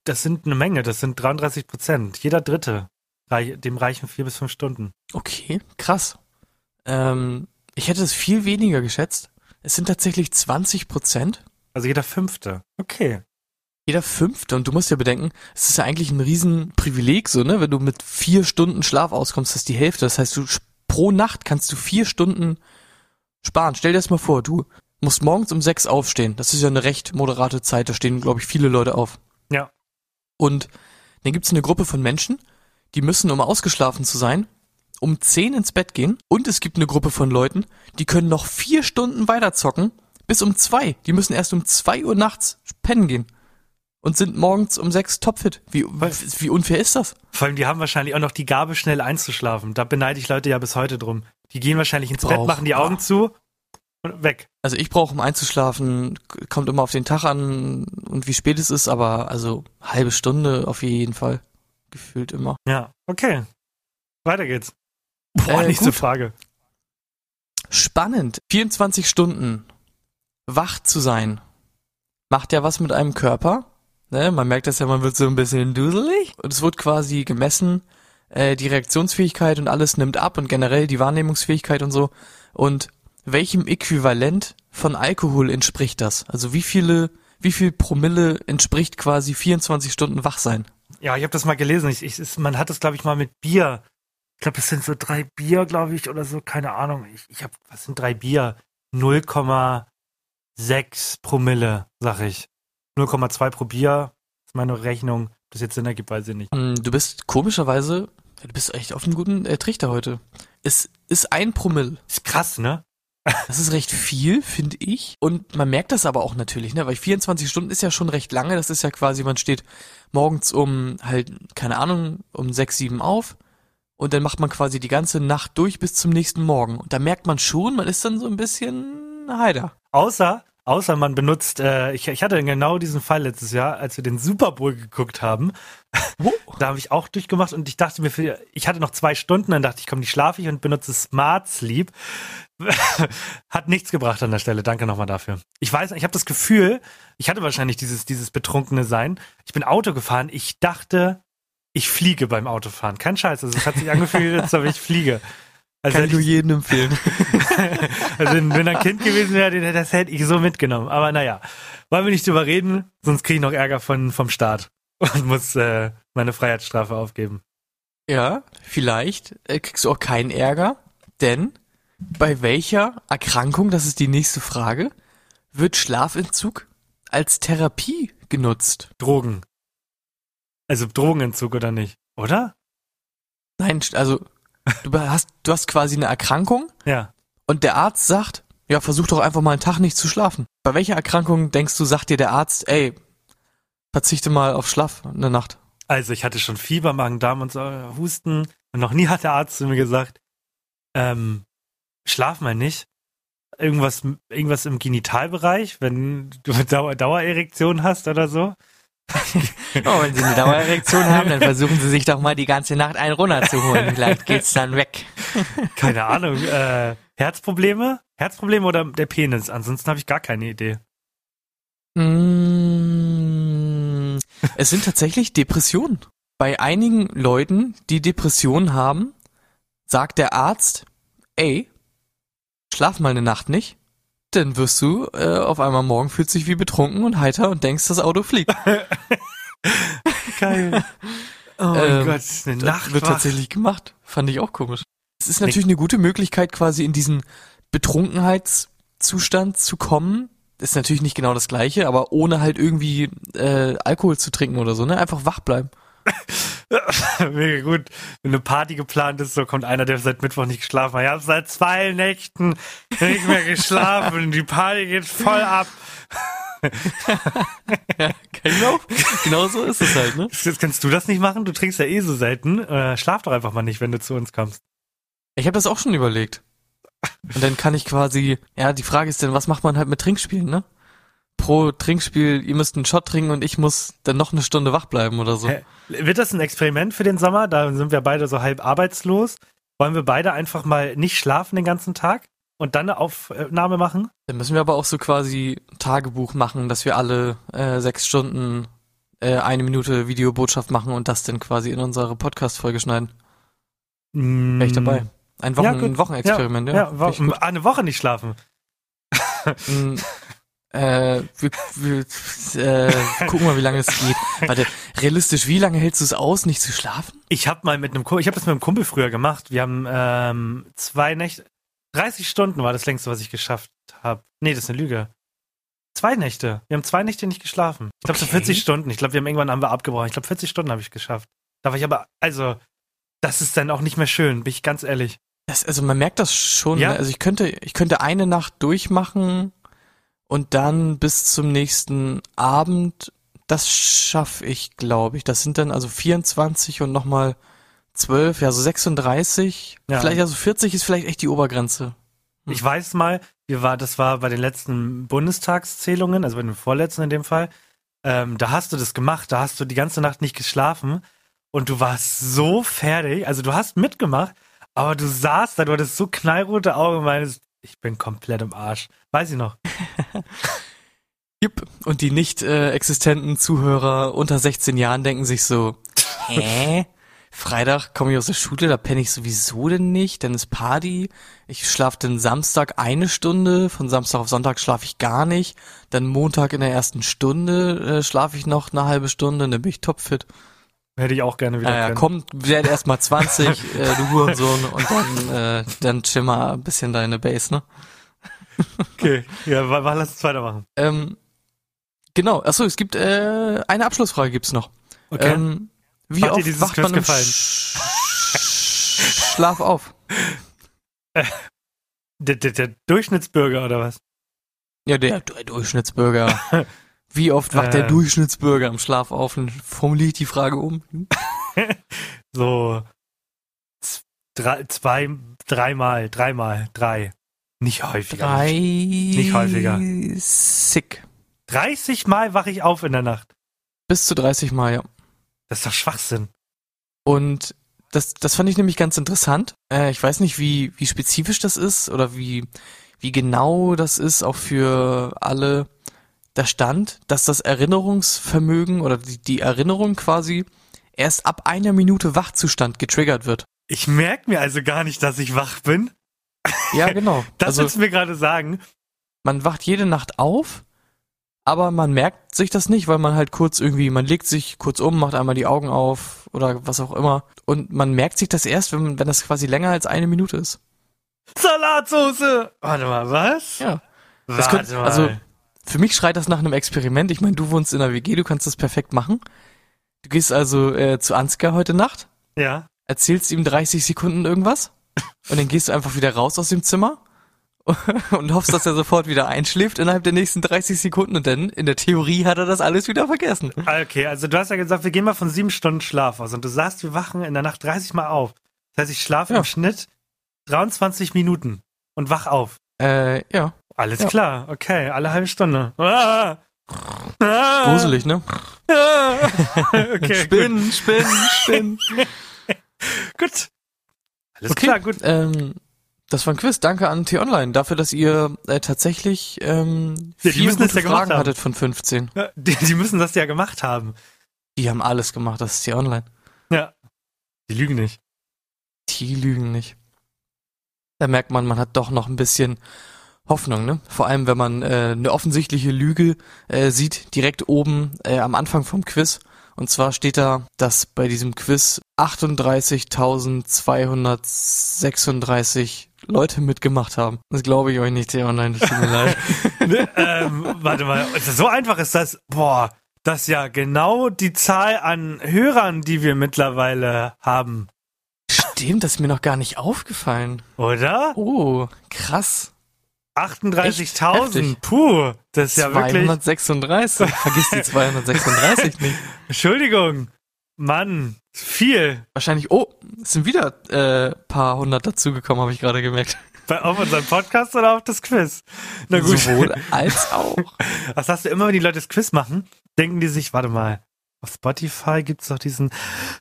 [SPEAKER 1] das sind eine Menge, das sind 33 Prozent. Jeder Dritte, dem reichen vier bis fünf Stunden.
[SPEAKER 2] Okay, krass. Ähm, ich hätte es viel weniger geschätzt. Es sind tatsächlich 20 Prozent.
[SPEAKER 1] Also jeder Fünfte. Okay.
[SPEAKER 2] Jeder fünfte. Und du musst ja bedenken, es ist ja eigentlich ein Riesenprivileg, so, ne? Wenn du mit vier Stunden Schlaf auskommst, das ist die Hälfte. Das heißt, du pro Nacht kannst du vier Stunden sparen. Stell dir das mal vor, du musst morgens um sechs aufstehen. Das ist ja eine recht moderate Zeit. Da stehen, glaube ich, viele Leute auf.
[SPEAKER 1] Ja.
[SPEAKER 2] Und dann gibt es eine Gruppe von Menschen, die müssen, um ausgeschlafen zu sein, um 10 ins Bett gehen. Und es gibt eine Gruppe von Leuten, die können noch vier Stunden weiter zocken, bis um zwei. Die müssen erst um zwei Uhr nachts pennen gehen. Und sind morgens um sechs topfit. Wie, wie unfair ist das?
[SPEAKER 1] Vor allem, die haben wahrscheinlich auch noch die Gabe, schnell einzuschlafen. Da beneide ich Leute ja bis heute drum. Die gehen wahrscheinlich ins Bett,
[SPEAKER 2] Brauch-
[SPEAKER 1] machen die Augen zu und weg.
[SPEAKER 2] Also ich brauche, um einzuschlafen, kommt immer auf den Tag an und wie spät es ist, aber also halbe Stunde auf jeden Fall. Gefühlt immer.
[SPEAKER 1] Ja, okay. Weiter geht's. Boah,
[SPEAKER 2] Äh,
[SPEAKER 1] nächste
[SPEAKER 2] gut.
[SPEAKER 1] Frage.
[SPEAKER 2] Spannend. 24 Stunden wach zu sein. Macht ja was mit einem Körper. Ne? Man merkt das ja, man wird so ein bisschen duselig. Und es wird quasi gemessen, äh, die Reaktionsfähigkeit und alles nimmt ab und generell die Wahrnehmungsfähigkeit und so. Und welchem Äquivalent von Alkohol entspricht das? Also wie viele, wie viel Promille entspricht quasi 24 Stunden wach sein?
[SPEAKER 1] Ja, ich habe das mal gelesen. Ich, ich, es- man hat das, glaube ich, mal mit Bier. Ich glaube, es sind so drei Bier, glaube ich, oder so. Keine Ahnung. Ich, ich habe, was sind drei Bier? 0,6 Promille, sag ich. 0,2 pro Bier ist meine Rechnung. Ob das jetzt Sinn ergibt, weiß ich nicht.
[SPEAKER 2] Hm, Du bist komischerweise, du bist echt auf einem guten äh, Trichter heute. Es ist ein Promille.
[SPEAKER 1] Ist krass, ne?
[SPEAKER 2] Das ist recht viel, finde ich. Und man merkt das aber auch natürlich, ne? Weil 24 Stunden ist ja schon recht lange. Das ist ja quasi, man steht morgens um halt, keine Ahnung, um 6, 7 auf. Und dann macht man quasi die ganze Nacht durch bis zum nächsten Morgen. Und da merkt man schon, man ist dann so ein bisschen heider.
[SPEAKER 1] Außer, außer man benutzt, äh, ich, ich hatte genau diesen Fall letztes Jahr, als wir den Super Bowl geguckt haben. Da habe ich auch durchgemacht und ich dachte mir, für, ich hatte noch zwei Stunden, dann dachte ich, komm, die schlafe ich und benutze Smart Sleep. Hat nichts gebracht an der Stelle. Danke nochmal dafür. Ich weiß, ich habe das Gefühl, ich hatte wahrscheinlich dieses, dieses betrunkene Sein. Ich bin Auto gefahren. Ich dachte, ich fliege beim Autofahren. Kein Scheiß. Also es hat sich angefühlt, als ob ich fliege. Also
[SPEAKER 2] Kann ich nur jedem empfehlen.
[SPEAKER 1] also wenn ein Kind gewesen wäre, das hätte ich so mitgenommen. Aber naja, wollen wir nicht drüber reden, sonst kriege ich noch Ärger von, vom Staat und muss äh, meine Freiheitsstrafe aufgeben.
[SPEAKER 2] Ja, vielleicht äh, kriegst du auch keinen Ärger, denn bei welcher Erkrankung, das ist die nächste Frage, wird Schlafentzug als Therapie genutzt?
[SPEAKER 1] Drogen. Also Drogenentzug oder nicht? Oder?
[SPEAKER 2] Nein, also du hast, du hast quasi eine Erkrankung
[SPEAKER 1] Ja.
[SPEAKER 2] und der Arzt sagt, ja, versuch doch einfach mal einen Tag nicht zu schlafen. Bei welcher Erkrankung denkst du, sagt dir der Arzt, ey, verzichte mal auf Schlaf eine Nacht?
[SPEAKER 1] Also ich hatte schon Fieber, Magen-Darm und so, Husten. Und noch nie hat der Arzt zu mir gesagt, ähm, schlaf mal nicht. Irgendwas, irgendwas im Genitalbereich, wenn du eine Dauer, Dauererektion hast oder so.
[SPEAKER 2] Oh, wenn Sie eine Dauererektion haben, dann versuchen Sie sich doch mal die ganze Nacht einen runterzuholen. Vielleicht geht's dann weg.
[SPEAKER 1] Keine Ahnung. Äh, Herzprobleme? Herzprobleme oder der Penis? Ansonsten habe ich gar keine Idee.
[SPEAKER 2] Mm, Es sind tatsächlich Depressionen. Bei einigen Leuten, die Depressionen haben, sagt der Arzt, ey, schlaf mal eine Nacht nicht, dann wirst du äh, auf einmal morgen fühlst dich wie betrunken und heiter und denkst, das Auto fliegt.
[SPEAKER 1] Geil. Oh mein
[SPEAKER 2] Ähm,
[SPEAKER 1] Gott, eine
[SPEAKER 2] Das
[SPEAKER 1] Nacht
[SPEAKER 2] wird tatsächlich gemacht. Fand ich auch komisch. Es ist natürlich eine gute Möglichkeit, quasi in diesen Betrunkenheitszustand zu kommen. Ist natürlich nicht genau das gleiche, aber ohne halt irgendwie äh, Alkohol zu trinken oder so, ne? Einfach wach bleiben.
[SPEAKER 1] Mega gut. Wenn eine Party geplant ist, so kommt einer, der seit Mittwoch nicht geschlafen hat. Ich habe seit zwei Nächten nicht mehr geschlafen. Die Party geht voll ab.
[SPEAKER 2] Genau, genau so ist es halt, ne?
[SPEAKER 1] Jetzt kannst du das nicht machen? Du trinkst ja eh so selten. Äh, schlaf doch einfach mal nicht, wenn du zu uns kommst.
[SPEAKER 2] Ich habe das auch schon überlegt. Und dann kann ich quasi, ja, die Frage ist dann, was macht man halt mit Trinkspielen, ne? Pro Trinkspiel, ihr müsst einen Shot trinken und ich muss dann noch eine Stunde wach bleiben oder so.
[SPEAKER 1] Hä? Wird das ein Experiment für den Sommer? Da sind wir beide so halb arbeitslos. Wollen wir beide einfach mal nicht schlafen den ganzen Tag und dann eine Aufnahme machen?
[SPEAKER 2] Dann müssen wir aber auch so quasi Tagebuch machen, dass wir alle äh, sechs Stunden äh, eine Minute Videobotschaft machen und das dann quasi in unsere Podcast-Folge schneiden. Wäre ich dabei. Ein, Wochen,
[SPEAKER 1] Ja,
[SPEAKER 2] ein Wochenexperiment, ja.
[SPEAKER 1] Ja, ja wo- eine Woche nicht schlafen.
[SPEAKER 2] Mm, äh, wir, wir, äh, gucken mal, wie lange es geht. Warte, realistisch, wie lange hältst du es aus, nicht zu schlafen?
[SPEAKER 1] Ich habe mal mit einem Kumpel, ich habe das mit einem Kumpel früher gemacht. Wir haben ähm, zwei Nächte, 30 Stunden war das längste, was ich geschafft habe. Nee, das ist eine Lüge. Zwei Nächte. Wir haben zwei Nächte nicht geschlafen. Ich glaube so
[SPEAKER 2] Okay.
[SPEAKER 1] 40 Stunden. Ich glaube, wir haben irgendwann haben wir abgebrochen. Ich glaube 40 Stunden habe ich geschafft. Da war ich aber, also, das ist dann auch nicht mehr schön, bin ich ganz ehrlich.
[SPEAKER 2] Das, also man merkt das schon.
[SPEAKER 1] Ja.
[SPEAKER 2] Ne? Also ich könnte, ich könnte eine Nacht durchmachen und dann bis zum nächsten Abend. Das schaffe ich, glaube ich. Das sind dann also 24 und nochmal 12, ja so 36.
[SPEAKER 1] Ja.
[SPEAKER 2] Vielleicht also 40 ist vielleicht echt die Obergrenze. Hm.
[SPEAKER 1] Ich weiß mal, wir war, das war bei den letzten Bundestagszählungen, also bei den vorletzten in dem Fall. Ähm, da hast du das gemacht, da hast du die ganze Nacht nicht geschlafen und du warst so fertig. Also du hast mitgemacht, aber du saßt da, du hattest so knallrote Augen und meinst, ich bin komplett im Arsch. Weiß ich noch.
[SPEAKER 2] Jupp. Und die nicht äh, existenten Zuhörer unter 16 Jahren denken sich so, hä? Freitag komme ich aus der Schule, da penne ich sowieso denn nicht, dann ist Party. Ich schlafe dann Samstag eine Stunde, von Samstag auf Sonntag schlafe ich gar nicht. Dann Montag in der ersten Stunde äh, schlafe ich noch eine halbe Stunde, dann bin ich topfit.
[SPEAKER 1] Hätte ich auch gerne wieder
[SPEAKER 2] Naja,
[SPEAKER 1] können.
[SPEAKER 2] komm, werd erst mal 20, äh, du Hurensohn, und dann, äh, dann chill mal ein bisschen deine Base, ne?
[SPEAKER 1] Okay, ja, wa- wa- lass uns weitermachen.
[SPEAKER 2] Ähm, genau, achso, es gibt, äh, eine Abschlussfrage gibt's noch.
[SPEAKER 1] Okay.
[SPEAKER 2] Ähm, wie
[SPEAKER 1] Hat dir
[SPEAKER 2] oft
[SPEAKER 1] dieses
[SPEAKER 2] wacht
[SPEAKER 1] Quiz
[SPEAKER 2] man im
[SPEAKER 1] gefallen?
[SPEAKER 2] Sch Schlaf auf?
[SPEAKER 1] der, der, der Durchschnittsbürger oder was?
[SPEAKER 2] Ja, der, der Durchschnittsbürger. Wie oft wacht der
[SPEAKER 1] Äh.
[SPEAKER 2] Durchschnittsbürger im Schlaf auf? Und formuliere ich die Frage um.
[SPEAKER 1] So drei, zwei, dreimal, dreimal, drei. Nicht häufiger.
[SPEAKER 2] Drei.
[SPEAKER 1] Nicht häufiger.
[SPEAKER 2] Sick.
[SPEAKER 1] 30 Mal wache ich auf in der Nacht.
[SPEAKER 2] Bis zu 30 Mal, ja.
[SPEAKER 1] Das ist doch Schwachsinn.
[SPEAKER 2] Und das, das fand ich nämlich ganz interessant. Äh, ich weiß nicht, wie, wie spezifisch das ist oder wie, wie genau das ist, auch für alle. Da stand, dass das Erinnerungsvermögen oder die, die Erinnerung quasi erst ab einer Minute Wachzustand getriggert wird.
[SPEAKER 1] Ich merke mir also gar nicht, dass ich wach bin.
[SPEAKER 2] Ja, genau.
[SPEAKER 1] Das
[SPEAKER 2] also
[SPEAKER 1] willst du mir gerade sagen.
[SPEAKER 2] man wacht jede Nacht auf, aber man merkt sich das nicht, weil man halt kurz irgendwie, man legt sich kurz um, macht einmal die Augen auf oder was auch immer. Und man merkt sich das erst, wenn, wenn das quasi länger als eine Minute ist.
[SPEAKER 1] Salatsoße. Warte mal, was?
[SPEAKER 2] Ja. Das
[SPEAKER 1] Warte
[SPEAKER 2] könnte,
[SPEAKER 1] mal.
[SPEAKER 2] also für mich schreit das nach einem Experiment. Ich meine, du wohnst in der WG, du kannst das perfekt machen. Du gehst also äh, zu Ansgar heute Nacht,
[SPEAKER 1] ja.
[SPEAKER 2] erzählst ihm 30 Sekunden irgendwas und dann gehst du einfach wieder raus aus dem Zimmer und hoffst, dass er sofort wieder einschläft innerhalb der nächsten 30 Sekunden und dann in der Theorie hat er das alles wieder vergessen.
[SPEAKER 1] Okay, also du hast ja gesagt, wir gehen mal von sieben Stunden Schlaf aus und du sagst, wir wachen in der Nacht 30 Mal auf. Das heißt, ich schlafe
[SPEAKER 2] Ja.
[SPEAKER 1] im Schnitt 23 Minuten und wach auf.
[SPEAKER 2] Äh, ja,
[SPEAKER 1] Alles
[SPEAKER 2] Ja.
[SPEAKER 1] klar, okay, alle halbe Stunde. Ah. Ah.
[SPEAKER 2] gruselig, ne?
[SPEAKER 1] Ah. Okay,
[SPEAKER 2] Spinnen, Spinnen, Spinnen.
[SPEAKER 1] gut. Alles
[SPEAKER 2] Okay.
[SPEAKER 1] klar, gut.
[SPEAKER 2] Ähm, das war ein Quiz. Danke an T-Online dafür, dass ihr äh, tatsächlich ähm,
[SPEAKER 1] Ja,
[SPEAKER 2] vier gute
[SPEAKER 1] ja
[SPEAKER 2] Fragen hattet von 15.
[SPEAKER 1] Ja, Die, die müssen das ja gemacht haben.
[SPEAKER 2] Die haben alles gemacht, das ist T-Online.
[SPEAKER 1] Ja. Die lügen nicht.
[SPEAKER 2] Die lügen nicht. Da merkt man, man hat doch noch ein bisschen Hoffnung, ne? Vor allem, wenn man äh, eine offensichtliche Lüge äh, sieht, direkt oben äh, am Anfang vom Quiz. Und zwar steht da, dass bei diesem Quiz 38.236 Leute mitgemacht haben. Das glaube ich euch nicht, der online, tut mir leid.
[SPEAKER 1] Ähm, warte mal, so einfach ist das. Boah, das ist ja genau die Zahl an Hörern, die wir mittlerweile haben.
[SPEAKER 2] Stimmt, das ist mir noch gar nicht aufgefallen.
[SPEAKER 1] Oder?
[SPEAKER 2] Oh, krass.
[SPEAKER 1] 38.000.
[SPEAKER 2] heftig.
[SPEAKER 1] Puh, das ist ja wirklich.
[SPEAKER 2] 236. Vergiss die 236 nicht.
[SPEAKER 1] Entschuldigung. Mann, viel.
[SPEAKER 2] Wahrscheinlich, oh, es sind wieder äh, paar hundert dazugekommen, habe ich gerade gemerkt.
[SPEAKER 1] Bei, auf unserem Podcast oder auf das Quiz? Na gut.
[SPEAKER 2] Sowohl als auch.
[SPEAKER 1] Was hast du immer, wenn die Leute das Quiz machen? Denken die sich, warte mal, auf Spotify gibt's doch diesen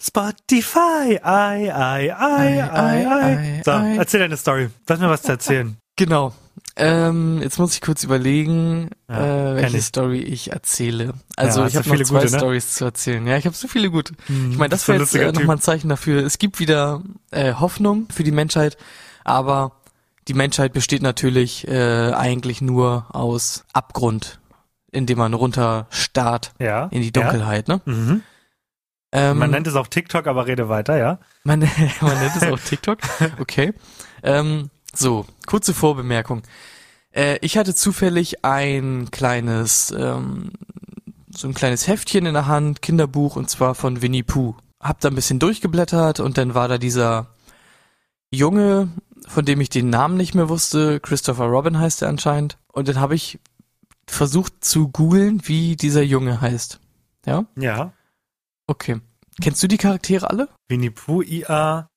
[SPEAKER 1] Spotify, ei, ei, ei, ei, ei.
[SPEAKER 2] ei,
[SPEAKER 1] So,
[SPEAKER 2] ei.
[SPEAKER 1] erzähl deine Story. Du hast mir was zu erzählen.
[SPEAKER 2] Genau. Ähm, jetzt muss ich kurz überlegen,
[SPEAKER 1] Ja,
[SPEAKER 2] äh, welche
[SPEAKER 1] ich.
[SPEAKER 2] Story ich erzähle. Also
[SPEAKER 1] Ja,
[SPEAKER 2] ich habe noch
[SPEAKER 1] viele
[SPEAKER 2] zwei
[SPEAKER 1] gute, ne?
[SPEAKER 2] Stories zu erzählen. Ja, ich habe so viele gute.
[SPEAKER 1] Hm,
[SPEAKER 2] Ich meine, das wäre jetzt äh, nochmal ein Zeichen dafür. Es gibt wieder äh, Hoffnung für die Menschheit, aber die Menschheit besteht natürlich äh, eigentlich nur aus Abgrund, in dem man runter starrt
[SPEAKER 1] Ja.
[SPEAKER 2] in die Dunkelheit. Ne?
[SPEAKER 1] Mhm.
[SPEAKER 2] Ähm,
[SPEAKER 1] Man nennt es auch TikTok, aber rede weiter, ja?
[SPEAKER 2] Man, man nennt es auch TikTok. Okay. Ähm, so, kurze Vorbemerkung. Äh, ich hatte zufällig ein kleines, ähm, so ein kleines Heftchen in der Hand, Kinderbuch, und zwar von Winnie Pooh. Hab da ein bisschen durchgeblättert und dann war da dieser Junge, von dem ich den Namen nicht mehr wusste, Christopher Robin heißt er anscheinend. Und dann habe ich versucht zu googeln, wie dieser Junge heißt. Ja?
[SPEAKER 1] Ja.
[SPEAKER 2] Okay. Kennst du die Charaktere alle?
[SPEAKER 1] Winnie Pooh, IA,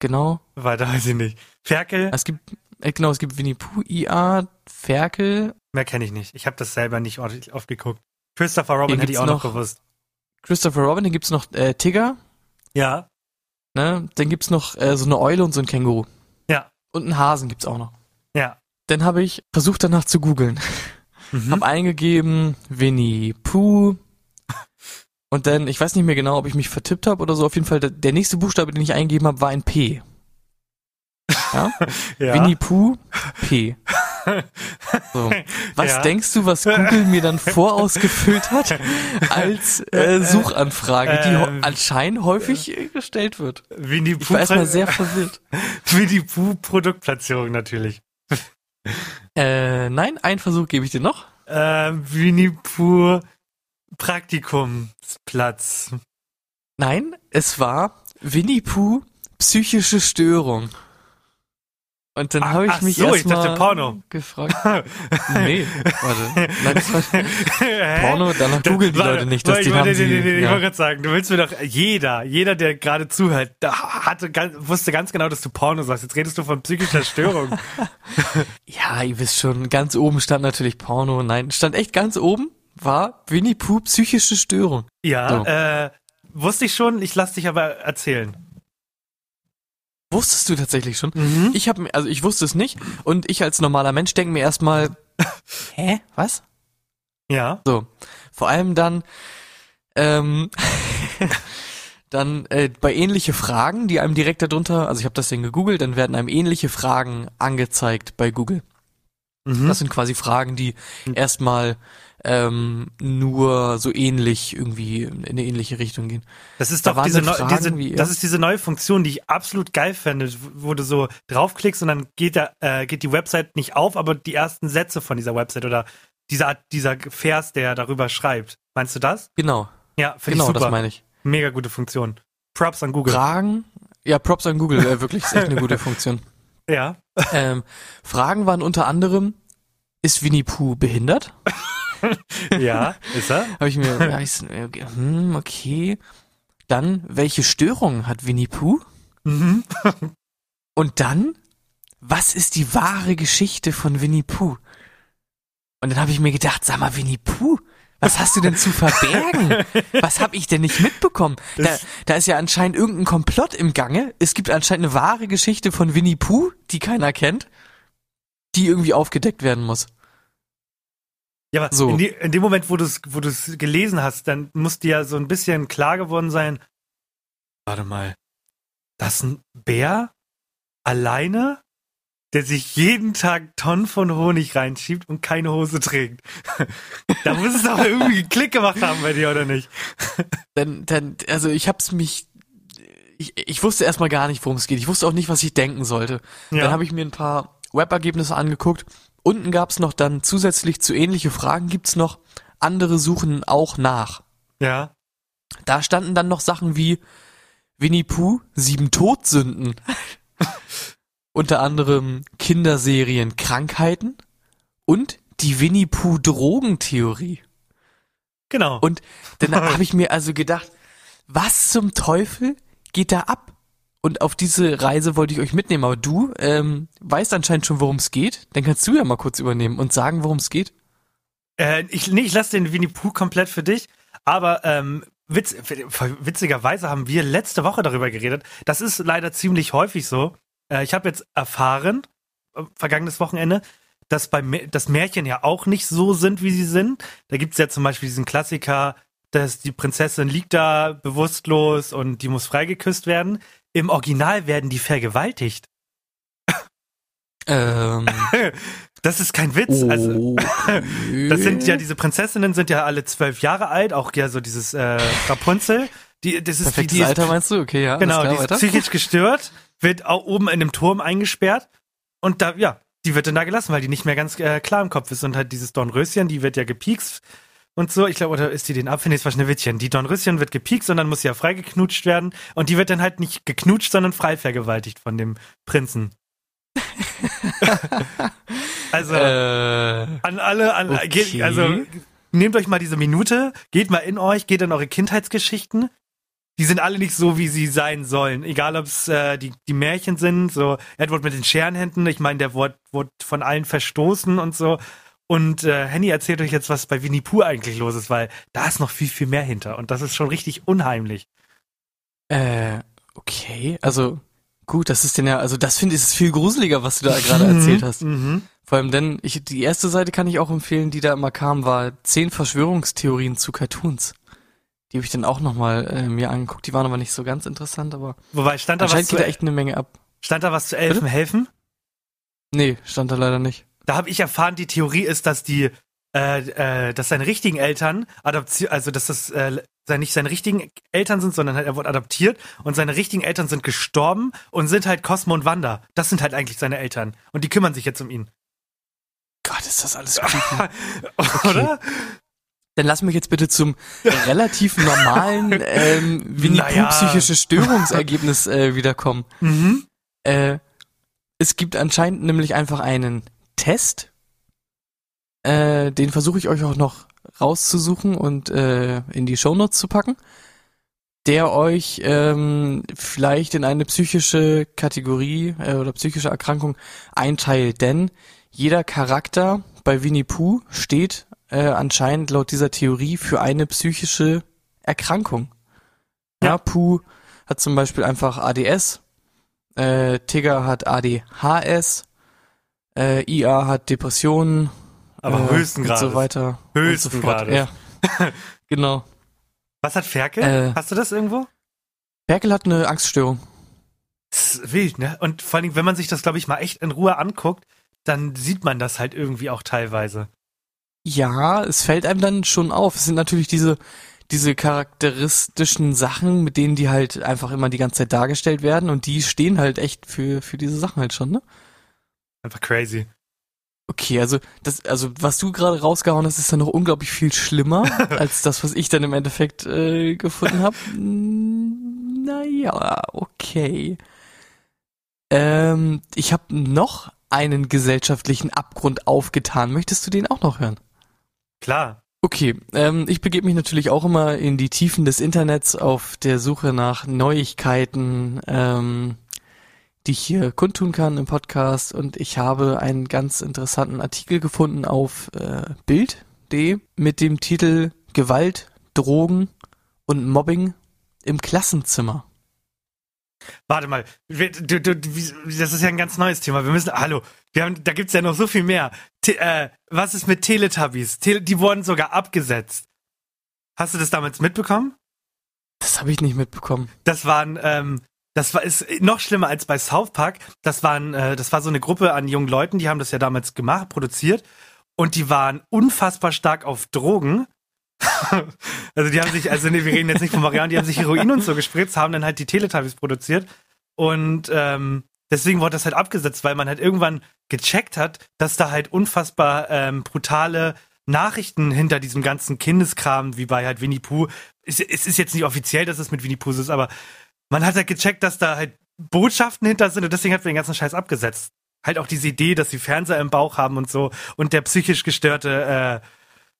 [SPEAKER 2] Genau.
[SPEAKER 1] weiter weiß ich nicht. Ferkel,
[SPEAKER 2] Es gibt, äh, genau, es gibt Winnie Pooh, IA, Ferkel,
[SPEAKER 1] mehr kenne ich nicht. Ich habe das selber nicht ordentlich oft geguckt. Christopher Robin hätte ich auch noch- gewusst.
[SPEAKER 2] Christopher Robin, dann gibt's noch äh, Tigger,
[SPEAKER 1] Ja,
[SPEAKER 2] ne? Dann gibt's noch äh, so eine Eule und so ein Känguru.
[SPEAKER 1] Ja.
[SPEAKER 2] Und einen Hasen gibt's auch noch.
[SPEAKER 1] ja.
[SPEAKER 2] Dann habe ich versucht danach zu googeln.
[SPEAKER 1] Mhm.
[SPEAKER 2] Hab eingegeben Winnie Pooh. Und dann, ich weiß nicht mehr genau, ob ich mich vertippt habe oder so. Auf jeden Fall, der, der nächste Buchstabe, den ich eingegeben habe, war ein P. Ja?
[SPEAKER 1] ja.
[SPEAKER 2] Winnie Pooh, P. So. Was
[SPEAKER 1] Ja.
[SPEAKER 2] denkst du, was Google mir dann vorausgefüllt hat als äh, Suchanfrage, die ho
[SPEAKER 1] Ähm,
[SPEAKER 2] anscheinend häufig äh, gestellt wird?
[SPEAKER 1] Winnie
[SPEAKER 2] Ich
[SPEAKER 1] Pooh,
[SPEAKER 2] war erstmal sehr verwirrt.
[SPEAKER 1] Winnie Pooh Produktplatzierung natürlich.
[SPEAKER 2] Äh, nein, einen Versuch gebe ich dir noch.
[SPEAKER 1] Äh, Winnie Pooh Praktikumsplatz.
[SPEAKER 2] Nein, es war Winnie Pooh psychische Störung. Und dann
[SPEAKER 1] Ach-
[SPEAKER 2] habe ich
[SPEAKER 1] ach
[SPEAKER 2] mich
[SPEAKER 1] so, ich
[SPEAKER 2] erstmal
[SPEAKER 1] dachte Porno.
[SPEAKER 2] gefragt. Nee, warte. Nein, das war? Porno, danach
[SPEAKER 1] Da-
[SPEAKER 2] googeln die
[SPEAKER 1] warte,
[SPEAKER 2] Leute nicht, das
[SPEAKER 1] warte,
[SPEAKER 2] die
[SPEAKER 1] warte,
[SPEAKER 2] haben
[SPEAKER 1] nee, nee, nee, Ich
[SPEAKER 2] ja.
[SPEAKER 1] wollte gerade sagen, du willst mir doch, jeder, jeder, der gerade zuhört, da hatte, ganz- wusste ganz genau, dass du Porno sagst. Jetzt redest du von psychischer Störung.
[SPEAKER 2] Ja, ihr wisst schon, ganz oben stand natürlich Porno. Nein, stand echt ganz oben war Winnie Pooh psychische Störung.
[SPEAKER 1] ja,
[SPEAKER 2] So.
[SPEAKER 1] äh, wusste ich schon, ich lass dich aber erzählen.
[SPEAKER 2] Wusstest du tatsächlich schon?
[SPEAKER 1] Mhm.
[SPEAKER 2] Ich habe, also ich wusste es nicht und ich als normaler Mensch denke mir erstmal, hä, was?
[SPEAKER 1] Ja.
[SPEAKER 2] So, vor allem dann, ähm, dann äh, bei ähnliche Fragen, die einem direkt darunter, also ich habe das dann gegoogelt, dann werden einem ähnliche Fragen angezeigt bei Google.
[SPEAKER 1] Mhm.
[SPEAKER 2] Das sind quasi Fragen, die erstmal ähm, nur so ähnlich irgendwie in eine ähnliche Richtung gehen.
[SPEAKER 1] Das ist
[SPEAKER 2] Da
[SPEAKER 1] doch diese,
[SPEAKER 2] Fragen
[SPEAKER 1] diese
[SPEAKER 2] wie, ja.
[SPEAKER 1] das ist diese neue Funktion, die ich absolut geil fände, wo du so draufklickst und dann geht da, äh, geht die Website nicht auf, aber die ersten Sätze von dieser Website oder dieser dieser Vers, der darüber schreibt. Meinst du das?
[SPEAKER 2] Genau,
[SPEAKER 1] Ja, finde
[SPEAKER 2] genau,
[SPEAKER 1] ich super.
[SPEAKER 2] das meine ich.
[SPEAKER 1] Mega gute Funktion. Props an Google.
[SPEAKER 2] Fragen, ja, Props an Google, äh, wirklich, ist echt eine gute Funktion.
[SPEAKER 1] ja.
[SPEAKER 2] Ähm, Fragen waren unter anderem, ist Winnie Pooh behindert?
[SPEAKER 1] Ja, ist er?
[SPEAKER 2] Habe ich mir, ich, okay, hm, okay. Dann, welche Störungen hat Winnie Pooh?
[SPEAKER 1] Mhm.
[SPEAKER 2] Und dann, was ist die wahre Geschichte von Winnie Pooh? Und dann habe ich mir gedacht, sag mal, Winnie Pooh, was hast du denn zu verbergen? Was habe ich denn nicht mitbekommen? Da, da ist ja anscheinend irgendein Komplott im Gange. Es gibt anscheinend eine wahre Geschichte von Winnie Pooh, die keiner kennt, die irgendwie aufgedeckt werden muss.
[SPEAKER 1] Ja, aber
[SPEAKER 2] So.
[SPEAKER 1] in, die, in dem Moment, wo du es wo du's gelesen hast, dann muss dir ja so ein bisschen klar geworden sein, warte mal, dass ein Bär alleine der sich jeden Tag Tonnen von Honig reinschiebt und keine Hose trägt. da muss es doch irgendwie Klick gemacht haben bei dir, oder nicht?
[SPEAKER 2] Dann, dann, also ich hab's mich, ich, ich wusste erstmal gar nicht, worum es geht. Ich wusste auch nicht, was ich denken sollte.
[SPEAKER 1] Ja.
[SPEAKER 2] Dann habe ich mir ein paar Webergebnisse angeguckt. Unten gab's noch dann zusätzlich zu ähnliche Fragen gibt's noch andere suchen auch nach.
[SPEAKER 1] Ja.
[SPEAKER 2] Da standen dann noch Sachen wie Winnie Pooh, sieben Todsünden. Unter anderem Kinderserien Krankheiten und die Winnie Pooh Drogentheorie.
[SPEAKER 1] Genau.
[SPEAKER 2] Und dann habe ich mir also gedacht, was zum Teufel geht da ab? Und auf diese Reise wollte ich euch mitnehmen, aber du ähm, weißt anscheinend schon, worum es geht. Dann kannst du ja mal kurz übernehmen und sagen, worum es geht.
[SPEAKER 1] Äh, ich, nee, ich lasse den Winnie Pooh komplett für dich. Aber ähm, witz, witzigerweise haben wir letzte Woche darüber geredet. Das ist leider ziemlich häufig so. Äh, ich habe jetzt erfahren, äh, vergangenes Wochenende, dass bei dass Märchen ja auch nicht so sind, wie sie sind. Da gibt's ja zum Beispiel diesen Klassiker, dass die Prinzessin liegt da bewusstlos und die muss freigeküsst werden. Im Original werden die vergewaltigt.
[SPEAKER 2] Ähm,
[SPEAKER 1] Das ist kein Witz. Also, Das sind ja diese Prinzessinnen sind ja alle zwölf Jahre alt, auch ja so dieses äh, Rapunzel. Die, das ist die,
[SPEAKER 2] Perfektes
[SPEAKER 1] die ist,
[SPEAKER 2] Alter meinst du? Okay, ja.
[SPEAKER 1] genau,
[SPEAKER 2] klar,
[SPEAKER 1] die ist
[SPEAKER 2] weiter.
[SPEAKER 1] psychisch gestört, wird auch oben in einem Turm eingesperrt und da ja, die wird dann da gelassen, weil die nicht mehr ganz äh, klar im Kopf ist und halt dieses Dornröschen, die wird ja gepiekst und so. Ich glaube, oder ist die den ab? Es war Schneewittchen. Die Dornröschen wird gepiekst und dann muss sie ja freigeknutscht werden und die wird dann halt nicht geknutscht, sondern frei vergewaltigt von dem Prinzen. also
[SPEAKER 2] Äh,
[SPEAKER 1] an alle, an,
[SPEAKER 2] Okay.
[SPEAKER 1] geht, also nehmt euch mal diese Minute, geht mal in euch, geht in eure Kindheitsgeschichten. Die sind alle nicht so, wie sie sein sollen. Egal, ob es äh, die, die Märchen sind, so Edward mit den Scherenhänden, ich meine, der wurde, wurde von allen verstoßen und so. Und äh, Henny erzählt euch jetzt, was bei Winnie Pooh eigentlich los ist, weil da ist noch viel, viel mehr hinter. Und das ist schon richtig unheimlich.
[SPEAKER 2] äh, okay, also gut, das ist denn ja, also das finde ich ist viel gruseliger, was du da gerade erzählt hast.
[SPEAKER 1] Mhm.
[SPEAKER 2] Vor allem denn, ich, die erste Seite kann ich auch empfehlen, die da immer kam, war zehn Verschwörungstheorien zu Cartoons. Die habe ich dann auch nochmal äh, mir angeguckt. Die waren aber nicht so ganz interessant, aber
[SPEAKER 1] Wobei, stand da, was
[SPEAKER 2] anscheinend geht da echt eine Menge ab.
[SPEAKER 1] stand da was zu Elfen helfen?
[SPEAKER 2] Nee, stand da leider nicht.
[SPEAKER 1] Da habe ich erfahren, die Theorie ist, dass die, äh, äh, dass seine richtigen Eltern adoptiert, also dass das äh, seine, nicht seine richtigen Eltern sind, sondern halt er wurde adoptiert und seine richtigen Eltern sind gestorben und sind halt Cosmo und Wanda. Das sind halt eigentlich seine Eltern und die kümmern sich jetzt um ihn.
[SPEAKER 2] Gott, ist das alles creepy.
[SPEAKER 1] Oder?
[SPEAKER 2] Dann lass mich jetzt bitte zum relativ normalen ähm, Winnie
[SPEAKER 1] Naja.
[SPEAKER 2] Psychische Störungsergebnis äh, wiederkommen.
[SPEAKER 1] Mhm.
[SPEAKER 2] Äh, es gibt anscheinend nämlich einfach einen Test. Äh, den versuche ich euch auch noch rauszusuchen und äh, in die Shownotes zu packen, der euch ähm, vielleicht in eine psychische Kategorie äh, oder psychische Erkrankung einteilt. Denn jeder Charakter bei Winnie Pooh steht äh, anscheinend laut dieser Theorie für eine psychische Erkrankung. Ja,
[SPEAKER 1] Ja.
[SPEAKER 2] Pooh hat zum Beispiel einfach ADS, äh, Tigger hat ADHS, äh, IA hat Depressionen,
[SPEAKER 1] Aber
[SPEAKER 2] äh,
[SPEAKER 1] höchsten
[SPEAKER 2] und
[SPEAKER 1] Grades.
[SPEAKER 2] so weiter.
[SPEAKER 1] Höchsten
[SPEAKER 2] und so.
[SPEAKER 1] Grades.
[SPEAKER 2] Ja. genau.
[SPEAKER 1] Was hat Ferkel?
[SPEAKER 2] Äh.
[SPEAKER 1] Hast du das irgendwo?
[SPEAKER 2] Perkel hat eine Angststörung.
[SPEAKER 1] Das ist wild, ne? Und vor allem, wenn man sich das, glaube ich, mal echt in Ruhe anguckt, dann sieht man das halt irgendwie auch teilweise.
[SPEAKER 2] Ja, es fällt einem dann schon auf. Es sind natürlich diese, diese charakteristischen Sachen, mit denen die halt einfach immer die ganze Zeit dargestellt werden und die stehen halt echt für, für diese Sachen halt schon, ne?
[SPEAKER 1] Einfach crazy.
[SPEAKER 2] Okay, also das, also was du gerade rausgehauen hast, ist dann noch unglaublich viel schlimmer als das, was ich dann im Endeffekt äh, gefunden habe. Naja, okay. Ähm, ich habe noch einen gesellschaftlichen Abgrund aufgetan. Möchtest du den auch noch hören?
[SPEAKER 1] Klar.
[SPEAKER 2] Okay, ähm, ich begebe mich natürlich auch immer in die Tiefen des Internets auf der Suche nach Neuigkeiten, ähm, die ich hier kundtun kann im Podcast. Und ich habe einen ganz interessanten Artikel gefunden auf äh, Bild.de mit dem Titel Gewalt, Drogen und Mobbing im Klassenzimmer.
[SPEAKER 1] Warte mal, du, du, das ist ja ein ganz neues Thema. Wir müssen, hallo, wir haben, da gibt's ja noch so viel mehr. Te, äh, was ist mit Teletubbies? Tele, die wurden sogar abgesetzt. Hast du das damals mitbekommen?
[SPEAKER 2] Das habe ich nicht mitbekommen.
[SPEAKER 1] Das waren, ähm, das war ist noch schlimmer als bei South Park. Das waren, äh, das war so eine Gruppe an jungen Leuten, die haben das ja damals gemacht, produziert und die waren unfassbar stark auf Drogen. also die haben sich, also nee, wir reden jetzt nicht von Marianne, die haben sich Heroin und so gespritzt, haben dann halt die Teletubbies produziert und ähm, deswegen wurde das halt abgesetzt, weil man halt irgendwann gecheckt hat, dass da halt unfassbar ähm, brutale Nachrichten hinter diesem ganzen Kindeskram, wie bei halt Winnie Pooh. Es, es ist jetzt nicht offiziell, dass es mit Winnie Pooh ist, aber man hat halt gecheckt, dass da halt Botschaften hinter sind und deswegen hat man den ganzen Scheiß abgesetzt. Halt auch diese Idee, dass sie Fernseher im Bauch haben und so und der psychisch gestörte äh,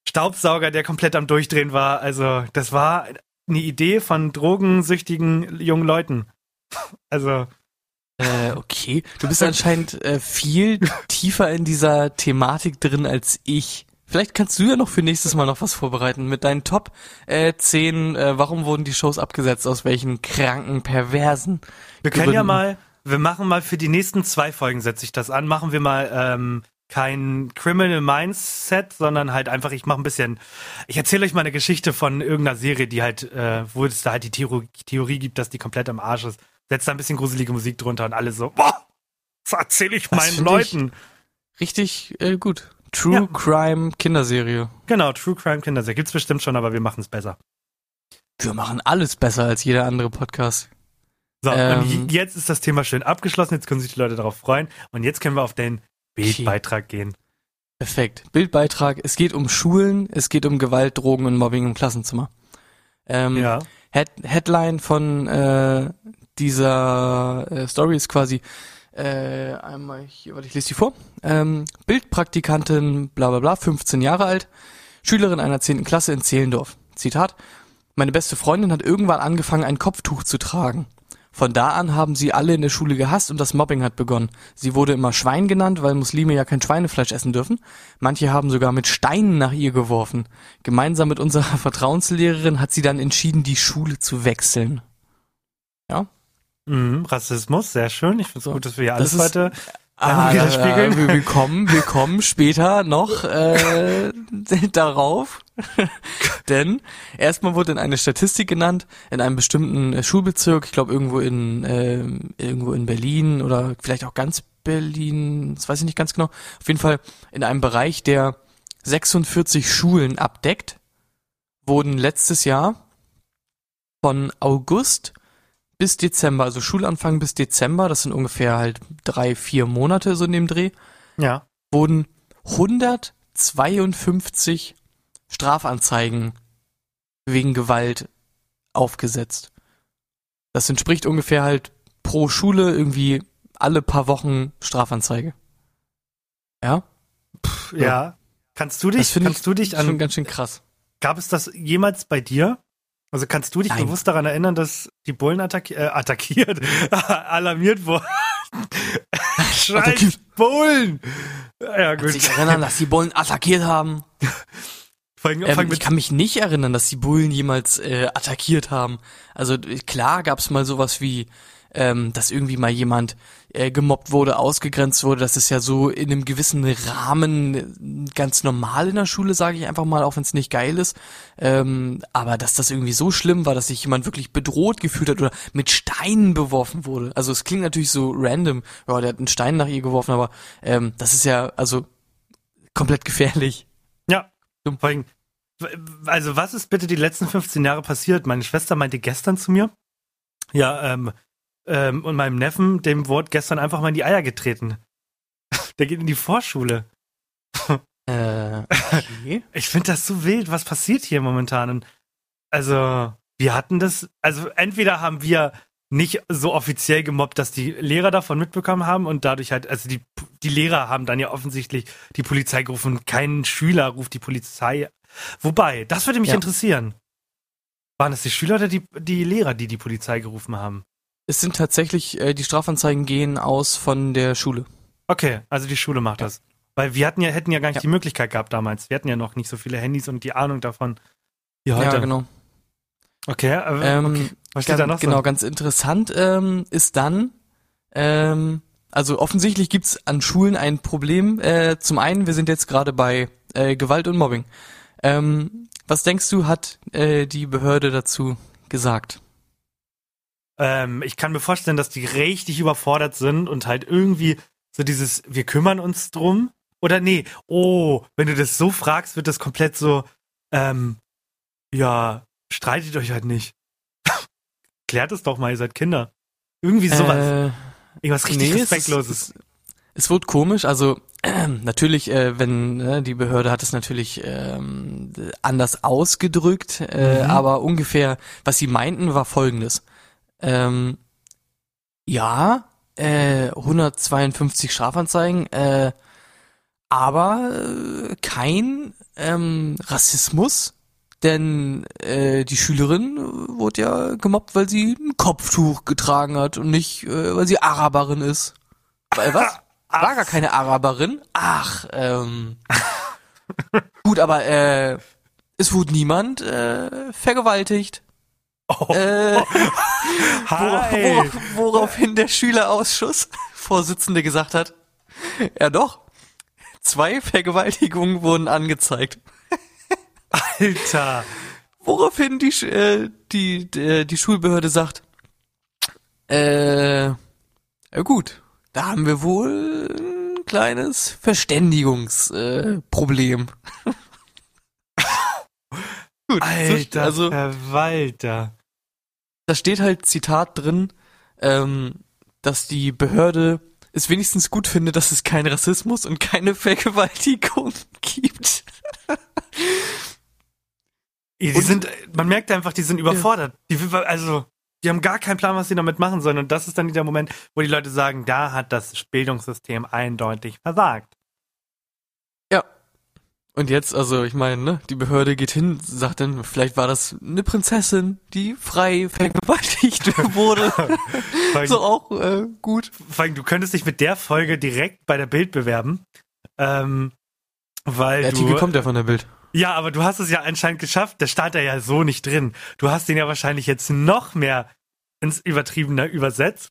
[SPEAKER 1] Staubsauger, der komplett am Durchdrehen war. Also, das war eine Idee von drogensüchtigen jungen Leuten. Also.
[SPEAKER 2] Äh, okay. Du bist anscheinend äh, viel tiefer in dieser Thematik drin als ich. Vielleicht kannst du ja noch für nächstes Mal noch was vorbereiten mit deinen Top äh, 10, äh, warum wurden die Shows abgesetzt, aus welchen kranken, perversen.
[SPEAKER 1] Wir können ja mal, wir machen mal für die nächsten zwei Folgen, setze ich das an, machen wir mal ähm, kein Criminal Mindset, sondern halt einfach, ich mache ein bisschen, ich erzähle euch mal eine Geschichte von irgendeiner Serie, die halt, äh, wo es da halt die Theorie, Theorie gibt, dass die komplett am Arsch ist. Setzt da ein bisschen gruselige Musik drunter und alle so, boah, das erzähle ich
[SPEAKER 2] Das
[SPEAKER 1] meinen Leuten.
[SPEAKER 2] Ich richtig äh, gut. True
[SPEAKER 1] Ja.
[SPEAKER 2] Crime Kinderserie.
[SPEAKER 1] Genau, True Crime Kinderserie. Gibt's bestimmt schon, aber wir machen es besser.
[SPEAKER 2] Wir machen alles besser als jeder andere Podcast.
[SPEAKER 1] So,
[SPEAKER 2] Ähm.
[SPEAKER 1] jetzt ist das Thema schön abgeschlossen, jetzt können sich die Leute darauf freuen. Und jetzt können wir auf den Bildbeitrag gehen.
[SPEAKER 2] Perfekt. Bildbeitrag. Es geht um Schulen, es geht um Gewalt, Drogen und Mobbing im Klassenzimmer. Ähm,
[SPEAKER 1] Ja.
[SPEAKER 2] Head Headline von äh, dieser äh, Story ist quasi äh, einmal hier, warte, ich lese die vor. Ähm, Bildpraktikantin, bla bla bla, 15 Jahre alt, Schülerin einer 10. Klasse in Zehlendorf. Zitat. Meine beste Freundin hat irgendwann angefangen, ein Kopftuch zu tragen. Von da an haben sie alle in der Schule gehasst und das Mobbing hat begonnen. Sie wurde immer Schwein genannt, weil Muslime ja kein Schweinefleisch essen dürfen. Manche haben sogar mit Steinen nach ihr geworfen. Gemeinsam mit unserer Vertrauenslehrerin hat sie dann entschieden, die Schule zu wechseln. Ja?
[SPEAKER 1] Mhm, Rassismus, sehr schön. Ich finde es
[SPEAKER 2] So.
[SPEAKER 1] gut, dass wir hier alles
[SPEAKER 2] ist-
[SPEAKER 1] heute
[SPEAKER 2] Ah,
[SPEAKER 1] äh, widerspiegeln.
[SPEAKER 2] wir, wir kommen, wir kommen später noch äh, darauf. Denn erstmal wurde in eine Statistik genannt, in einem bestimmten äh, Schulbezirk, ich glaube irgendwo in äh, irgendwo in Berlin oder vielleicht auch ganz Berlin, das weiß ich nicht ganz genau. Auf jeden Fall in einem Bereich, der 46 Schulen abdeckt, wurden letztes Jahr von August bis Dezember, also Schulanfang bis Dezember, das sind ungefähr halt drei, vier Monate so in dem Dreh,
[SPEAKER 1] Ja.
[SPEAKER 2] wurden 152 Strafanzeigen wegen Gewalt aufgesetzt. Das entspricht ungefähr halt pro Schule irgendwie alle paar Wochen Strafanzeige. Ja?
[SPEAKER 1] Ja. Kannst du dich,
[SPEAKER 2] Das finde ich
[SPEAKER 1] kannst du dich
[SPEAKER 2] schon
[SPEAKER 1] an,
[SPEAKER 2] ganz schön krass.
[SPEAKER 1] gab es das jemals bei dir? Also kannst du dich
[SPEAKER 2] Nein.
[SPEAKER 1] bewusst daran erinnern, dass die Bullen attacki äh, attackiert, alarmiert wurden? Scheiß. Bullen! Ja,
[SPEAKER 2] Kann
[SPEAKER 1] gut.
[SPEAKER 2] sich erinnern, dass die Bullen attackiert haben.
[SPEAKER 1] Fang,
[SPEAKER 2] Ähm,
[SPEAKER 1] fang
[SPEAKER 2] ich
[SPEAKER 1] mit,
[SPEAKER 2] kann mich nicht erinnern, dass die Bullen jemals äh, attackiert haben. Also klar gab es mal sowas wie, ähm, dass irgendwie mal jemand äh, gemobbt wurde, ausgegrenzt wurde. Das ist ja so in einem gewissen Rahmen äh, ganz normal in der Schule, sage ich einfach mal, auch wenn es nicht geil ist. Ähm, aber dass das irgendwie so schlimm war, dass sich jemand wirklich bedroht gefühlt hat oder mit Steinen beworfen wurde. Also es klingt natürlich so random. Ja, der hat einen Stein nach ihr geworfen, aber ähm, das ist ja also komplett gefährlich.
[SPEAKER 1] ja. Vor allem, also was ist bitte die letzten 15 Jahre passiert? Meine Schwester meinte gestern zu mir, ja, ähm, ähm, und meinem Neffen, dem wurde gestern einfach mal in die Eier getreten. Der geht in die Vorschule.
[SPEAKER 2] Äh, okay.
[SPEAKER 1] Ich finde das so wild, was passiert hier momentan. Und also, wir hatten das, also entweder haben wir nicht so offiziell gemobbt, dass die Lehrer davon mitbekommen haben und dadurch halt, also die, die Lehrer haben dann ja offensichtlich die Polizei gerufen, kein Schüler ruft die Polizei. Wobei, das würde mich
[SPEAKER 2] Ja.
[SPEAKER 1] interessieren. Waren es die Schüler oder die, die Lehrer, die die Polizei gerufen haben?
[SPEAKER 2] Es sind tatsächlich, äh, die Strafanzeigen gehen aus von der Schule.
[SPEAKER 1] Okay, also die Schule macht
[SPEAKER 2] Ja.
[SPEAKER 1] das. Weil wir hatten ja, hätten ja gar nicht
[SPEAKER 2] Ja.
[SPEAKER 1] die Möglichkeit gehabt damals. Wir hatten ja noch nicht so viele Handys und die Ahnung davon. Wie heute.
[SPEAKER 2] Ja, genau.
[SPEAKER 1] Okay, aber
[SPEAKER 2] Ähm,
[SPEAKER 1] okay. was steht da noch
[SPEAKER 2] genau,
[SPEAKER 1] so?
[SPEAKER 2] ganz interessant ähm, ist dann, ähm, also offensichtlich gibt's an Schulen ein Problem. Äh, zum einen, wir sind jetzt gerade bei äh, Gewalt und Mobbing. Ähm, was denkst du, hat äh, die Behörde dazu gesagt?
[SPEAKER 1] Ähm, ich kann mir vorstellen, dass die richtig überfordert sind und halt irgendwie so dieses, wir kümmern uns drum. Oder nee, oh, wenn du das so fragst, wird das komplett so, ähm, ja, streitet euch halt nicht. Klärt es doch mal, ihr seid Kinder. Irgendwie sowas.
[SPEAKER 2] Äh,
[SPEAKER 1] Irgendwas richtig
[SPEAKER 2] nee,
[SPEAKER 1] Respektloses.
[SPEAKER 2] Es, es, wird komisch, also äh, natürlich, äh, wenn ne, die Behörde hat es natürlich ähm, anders ausgedrückt, äh,
[SPEAKER 1] Mhm.
[SPEAKER 2] aber ungefähr, was sie meinten, war folgendes. Ähm, ja, äh, 152 Strafanzeigen, äh, aber äh, kein ähm, Rassismus, denn äh, die Schülerin äh, wurde ja gemobbt, weil sie ein Kopftuch getragen hat und nicht, äh, weil sie Araberin ist. Weil was? War gar keine Araberin. Ach, ähm. gut, aber äh, es wurde niemand äh, vergewaltigt.
[SPEAKER 1] Oh,
[SPEAKER 2] Äh, wora-
[SPEAKER 1] hi.
[SPEAKER 2] worauf, woraufhin der Schülerausschuss Vorsitzende gesagt hat, ja doch, zwei Vergewaltigungen wurden angezeigt.
[SPEAKER 1] Alter.
[SPEAKER 2] Woraufhin die, äh, die, die, die Schulbehörde sagt, äh, ja gut, da haben wir wohl ein kleines Verständigungsproblem. Äh, gut,
[SPEAKER 1] Alter,
[SPEAKER 2] also
[SPEAKER 1] Verwalter.
[SPEAKER 2] Da steht halt Zitat drin, ähm, dass die Behörde es wenigstens gut findet, dass es keinen Rassismus und keine Vergewaltigung gibt.
[SPEAKER 1] Die
[SPEAKER 2] Und-
[SPEAKER 1] sind, man merkt einfach, die sind überfordert. Die, also, die haben gar keinen Plan, was sie damit machen sollen. Und das ist dann der Moment, wo die Leute sagen, da hat das Bildungssystem eindeutig versagt.
[SPEAKER 2] Und jetzt, also ich meine, ne, die Behörde geht hin, sagt dann, vielleicht war das eine Prinzessin, die frei vergewaltigt wurde.
[SPEAKER 1] Allem,
[SPEAKER 2] so auch äh, gut.
[SPEAKER 1] vor allem, du könntest dich mit der Folge direkt bei der Bild bewerben. Ähm, weil
[SPEAKER 2] Der
[SPEAKER 1] du,
[SPEAKER 2] Artikel kommt ja von der Bild.
[SPEAKER 1] Ja, aber du hast es ja anscheinend geschafft. Der stand da ja so nicht drin. Du hast den ja wahrscheinlich jetzt noch mehr ins Übertriebene übersetzt.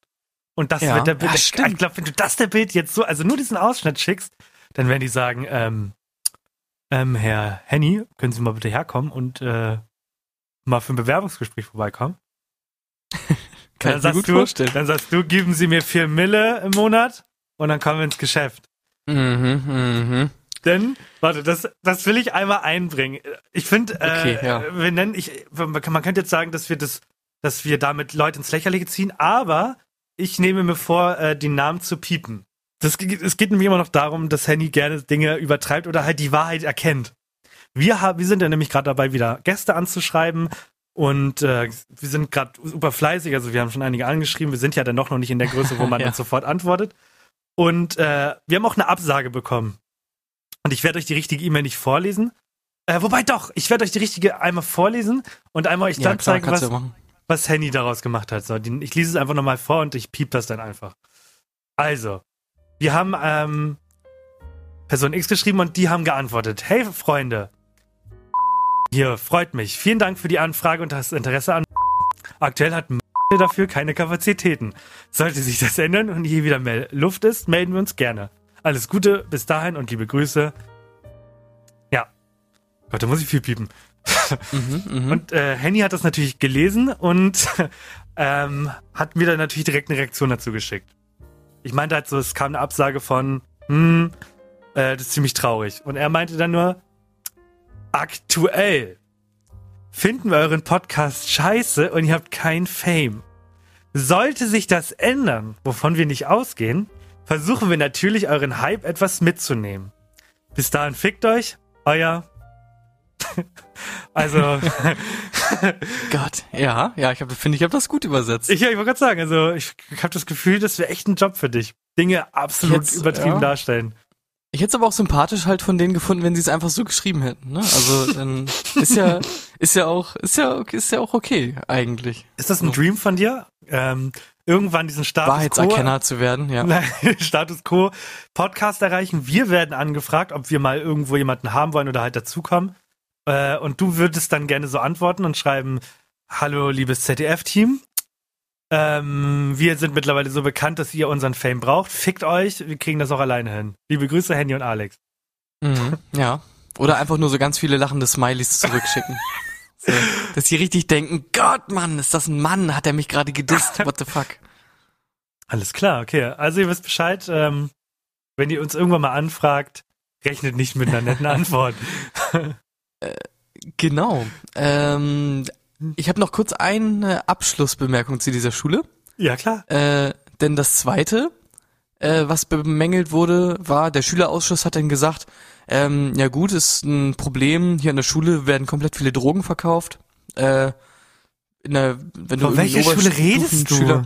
[SPEAKER 1] Und das
[SPEAKER 2] Ja.
[SPEAKER 1] wird der Bild.
[SPEAKER 2] Ja,
[SPEAKER 1] ich glaube, wenn du das der Bild jetzt so, also nur diesen Ausschnitt schickst, dann werden die sagen, ähm, ähm, Herr Henny, können Sie mal bitte herkommen und äh, mal für ein Bewerbungsgespräch vorbeikommen?
[SPEAKER 2] Kann
[SPEAKER 1] dann
[SPEAKER 2] ich mir
[SPEAKER 1] sagst
[SPEAKER 2] gut
[SPEAKER 1] du,
[SPEAKER 2] vorstellen.
[SPEAKER 1] Dann sagst du, geben Sie mir vier Mille im Monat und dann kommen wir ins Geschäft.
[SPEAKER 2] Mhm, mhm.
[SPEAKER 1] Denn, warte, das, das will ich einmal einbringen. Ich finde,
[SPEAKER 2] Okay,
[SPEAKER 1] äh,
[SPEAKER 2] ja.
[SPEAKER 1] wir nennen, ich, man könnte jetzt sagen, dass wir das, dass wir damit Leute ins Lächerliche ziehen, aber ich nehme mir vor, äh, die Namen zu piepen. Das, es geht nämlich immer noch darum, dass Henny gerne Dinge übertreibt oder halt die Wahrheit erkennt. Wir haben, wir sind ja nämlich gerade dabei, wieder Gäste anzuschreiben und äh, wir sind gerade super fleißig, also wir haben schon einige angeschrieben. Wir sind ja dann doch noch nicht in der Größe, wo man
[SPEAKER 2] Ja.
[SPEAKER 1] dann sofort antwortet. Und äh, wir haben auch eine Absage bekommen. Und ich werde euch die richtige E-Mail nicht vorlesen. Äh, wobei doch, ich werde euch die richtige einmal vorlesen und einmal euch
[SPEAKER 2] Ja,
[SPEAKER 1] dann
[SPEAKER 2] klar,
[SPEAKER 1] zeigen, was,
[SPEAKER 2] ja
[SPEAKER 1] was Henny daraus gemacht hat. So, die, ich lese es einfach nochmal vor und ich piep das dann einfach. Also, wir haben ähm, Person X geschrieben und die haben geantwortet. Hey Freunde, hier freut mich. Vielen Dank für die Anfrage und das Interesse an. Aktuell hat dafür keine Kapazitäten. Sollte sich das ändern und hier wieder mehr Luft ist, melden wir uns gerne. Alles Gute, bis dahin und liebe Grüße. Ja. Gott, da muss ich viel piepen.
[SPEAKER 2] Mhm, mhm.
[SPEAKER 1] Und äh, Henny hat das natürlich gelesen und ähm, hat mir dann natürlich direkt eine Reaktion dazu geschickt. Ich meinte halt so, es kam eine Absage von, hm, äh, das ist ziemlich traurig. Und er meinte dann nur, aktuell finden wir euren Podcast scheiße und ihr habt kein Fame. Sollte sich das ändern, wovon wir nicht ausgehen, versuchen wir natürlich euren Hype etwas mitzunehmen. Bis dahin fickt euch, euer. also,
[SPEAKER 2] Gott, ja, ja, ich finde ich, habe das gut übersetzt.
[SPEAKER 1] ich, ja, ich wollte gerade sagen, also ich, habe das Gefühl, das wäre echt ein Job für dich. Dinge absolut
[SPEAKER 2] Jetzt,
[SPEAKER 1] übertrieben
[SPEAKER 2] ja.
[SPEAKER 1] darstellen.
[SPEAKER 2] Ich hätte es aber auch sympathisch halt von denen gefunden, wenn sie es einfach so geschrieben hätten. Ne? Also dann ist ja, ist ja auch, ist ja, ist ja auch okay eigentlich.
[SPEAKER 1] Ist das ein
[SPEAKER 2] So.
[SPEAKER 1] Dream von dir? Ähm, irgendwann diesen Status
[SPEAKER 2] Wahrheitserkenner zu werden, ja.
[SPEAKER 1] Status Quo Podcast erreichen. Wir werden angefragt, ob wir mal irgendwo jemanden haben wollen oder halt dazukommen. Äh, und du würdest dann gerne so antworten und schreiben, hallo liebes ZDF-Team. Ähm, wir sind mittlerweile so bekannt, dass ihr unseren Fame braucht. Fickt euch, wir kriegen das auch alleine hin. Liebe Grüße, Henny und Alex.
[SPEAKER 2] Mhm, ja. Oder einfach nur so ganz viele lachende Smileys zurückschicken. So, dass sie richtig denken, Gott, Mann, ist das ein Mann? Hat er mich gerade gedisst? What the fuck?
[SPEAKER 1] Alles klar, okay. Also ihr wisst Bescheid, ähm, wenn ihr uns irgendwann mal anfragt, rechnet nicht mit einer netten Antwort.
[SPEAKER 2] Genau. Ähm, ich habe noch kurz eine Abschlussbemerkung zu dieser Schule.
[SPEAKER 1] ja, klar.
[SPEAKER 2] Äh, denn das zweite, äh, was bemängelt wurde, war, der Schülerausschuss hat dann gesagt, ähm, ja gut, ist ein Problem, hier an der Schule werden komplett viele Drogen verkauft. Äh, in der, wenn
[SPEAKER 1] Von
[SPEAKER 2] du
[SPEAKER 1] welcher Schule redest du?
[SPEAKER 2] Oberstufenschüler-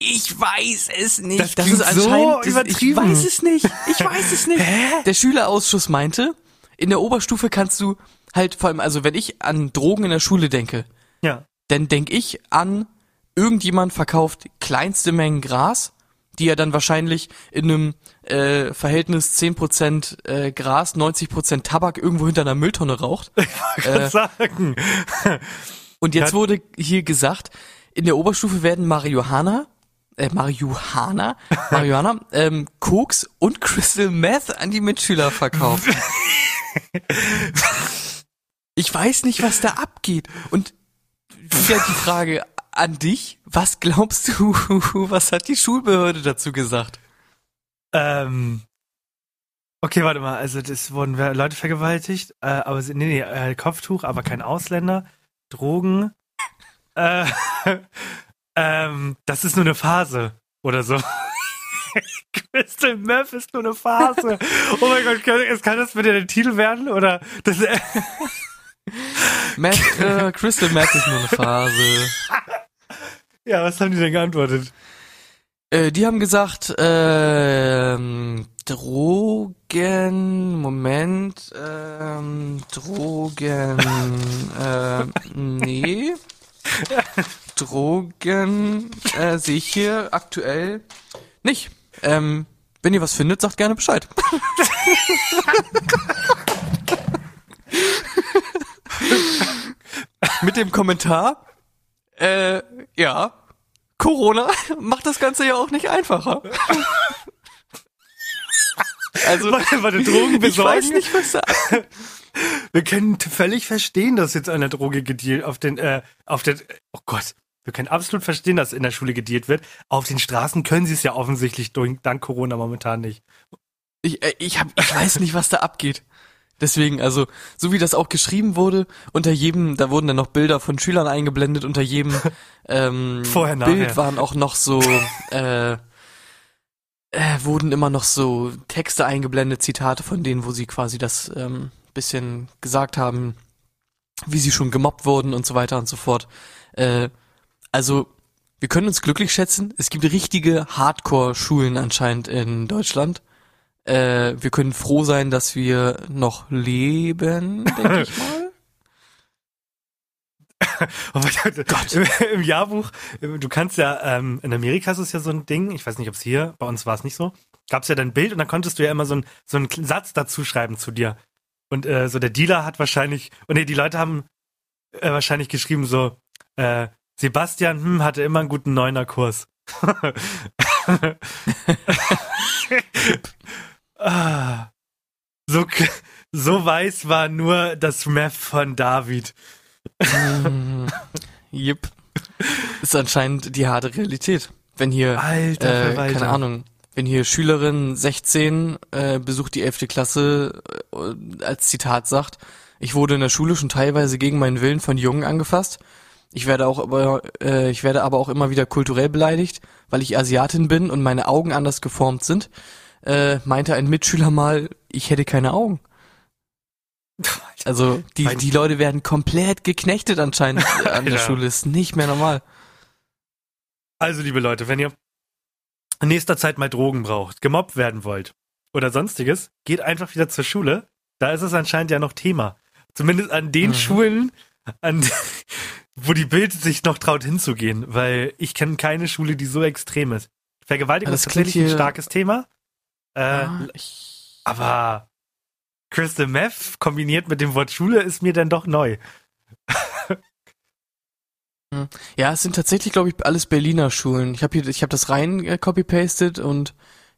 [SPEAKER 2] Ich weiß es nicht.
[SPEAKER 1] Das klingt so
[SPEAKER 2] anscheinend- Ich
[SPEAKER 1] übertrieben.
[SPEAKER 2] weiß es nicht. Ich weiß es nicht. Der Schülerausschuss meinte, in der Oberstufe kannst du halt vor allem, also wenn ich an Drogen in der Schule denke,
[SPEAKER 1] Ja.
[SPEAKER 2] dann denk ich an, irgendjemand verkauft kleinste Mengen Gras, die er dann wahrscheinlich in einem äh, Verhältnis 10% äh, Gras, 90% Tabak irgendwo hinter einer Mülltonne raucht.
[SPEAKER 1] Ich kann sagen.
[SPEAKER 2] Und jetzt wurde hier gesagt, in der Oberstufe werden Marihuana, äh, Marihuana, Marihuana, ähm, Koks und Crystal Meth an die Mitschüler verkauft. ich weiß nicht, was da abgeht. Und wieder die Frage an dich, was glaubst du, was hat die Schulbehörde dazu gesagt?
[SPEAKER 1] Ähm, okay, warte mal. Also, das wurden Leute vergewaltigt, äh, aber nee, nee, äh, Kopftuch, aber kein Ausländer. Drogen. äh, ähm, das ist nur eine Phase oder so. Crystal Meth ist nur eine Phase. Oh mein Gott, kann, es- kann das bitte der Titel werden? Oder das,
[SPEAKER 2] Meth, äh, Crystal Meth ist nur eine Phase.
[SPEAKER 1] ja, was haben die denn geantwortet?
[SPEAKER 2] Äh, die haben gesagt, ähm, Drogen, Moment, ähm, Drogen, äh, nee. Drogen, äh, sehe ich hier aktuell nicht. Ähm, wenn ihr was findet, sagt gerne Bescheid. Mit dem Kommentar, äh, ja, Corona macht das Ganze ja auch nicht einfacher. Also,
[SPEAKER 1] Warte, warte, Drogen
[SPEAKER 2] ich
[SPEAKER 1] besorgen?
[SPEAKER 2] weiß nicht, was da
[SPEAKER 1] Wir können völlig verstehen, dass jetzt der Droge gedealt auf den, äh, auf der, oh Gott, wir können absolut verstehen, dass in der Schule gedealt wird. Auf den Straßen können sie es ja offensichtlich durch, dank Corona momentan nicht.
[SPEAKER 2] Ich, äh, ich, hab, ich weiß nicht, was da abgeht. Deswegen, also, so wie das auch geschrieben wurde, unter jedem, da wurden dann noch Bilder von Schülern eingeblendet, unter jedem ähm,
[SPEAKER 1] Vorher,
[SPEAKER 2] Bild waren auch noch so, äh, äh, wurden immer noch so Texte eingeblendet, Zitate von denen, wo sie quasi das ähm, bisschen gesagt haben, wie sie schon gemobbt wurden und so weiter und so fort. Äh, also, wir können uns glücklich schätzen. Es gibt richtige Hardcore-Schulen anscheinend in Deutschland. Äh, wir können froh sein, dass wir noch leben, denke ich mal.
[SPEAKER 1] Oh Gott. Im, Im Jahrbuch, du kannst ja, ähm, in Amerika ist es ja so ein Ding, ich weiß nicht, ob es hier, bei uns war es nicht so, gab es ja dein Bild und dann konntest du ja immer so, ein, so einen Satz dazu schreiben zu dir. Und äh, so der Dealer hat wahrscheinlich, und nee, die Leute haben äh, wahrscheinlich geschrieben so, äh, Sebastian hm, hatte immer einen guten Neuner-Kurs. ah, so, so weiß war nur das Meth von David.
[SPEAKER 2] Mhm. Jip. Ist anscheinend die harte Realität. Wenn hier,
[SPEAKER 1] Alter
[SPEAKER 2] äh, keine Ahnung, wenn hier Schülerin 16 äh, besucht die 11. Klasse äh, als Zitat sagt, ich wurde in der Schule schon teilweise gegen meinen Willen von Jungen angefasst. Ich werde auch aber, äh, ich werde aber auch immer wieder kulturell beleidigt, weil ich Asiatin bin und meine Augen anders geformt sind. Äh, meinte ein Mitschüler mal, ich hätte keine Augen. Also die, die Leute werden komplett geknechtet anscheinend an der
[SPEAKER 1] Alter.
[SPEAKER 2] Schule. Ist nicht mehr normal.
[SPEAKER 1] Also, liebe Leute, wenn ihr in nächster Zeit mal Drogen braucht, gemobbt werden wollt oder sonstiges, geht einfach wieder zur Schule. Da ist es anscheinend ja noch Thema. Zumindest an den
[SPEAKER 2] Mhm.
[SPEAKER 1] Schulen, an, wo die Bild sich noch traut hinzugehen, weil ich kenne keine Schule, die so extrem ist. Vergewaltigung
[SPEAKER 2] Ja,
[SPEAKER 1] ist
[SPEAKER 2] das klingt
[SPEAKER 1] tatsächlich ein starkes Thema. Äh,
[SPEAKER 2] ich,
[SPEAKER 1] Aber Crystal Meth kombiniert mit dem Wort Schule ist mir dann doch neu.
[SPEAKER 2] ja, es sind tatsächlich, glaube ich, alles Berliner Schulen. Ich habe hier, ich habe das rein äh, copy-pasted und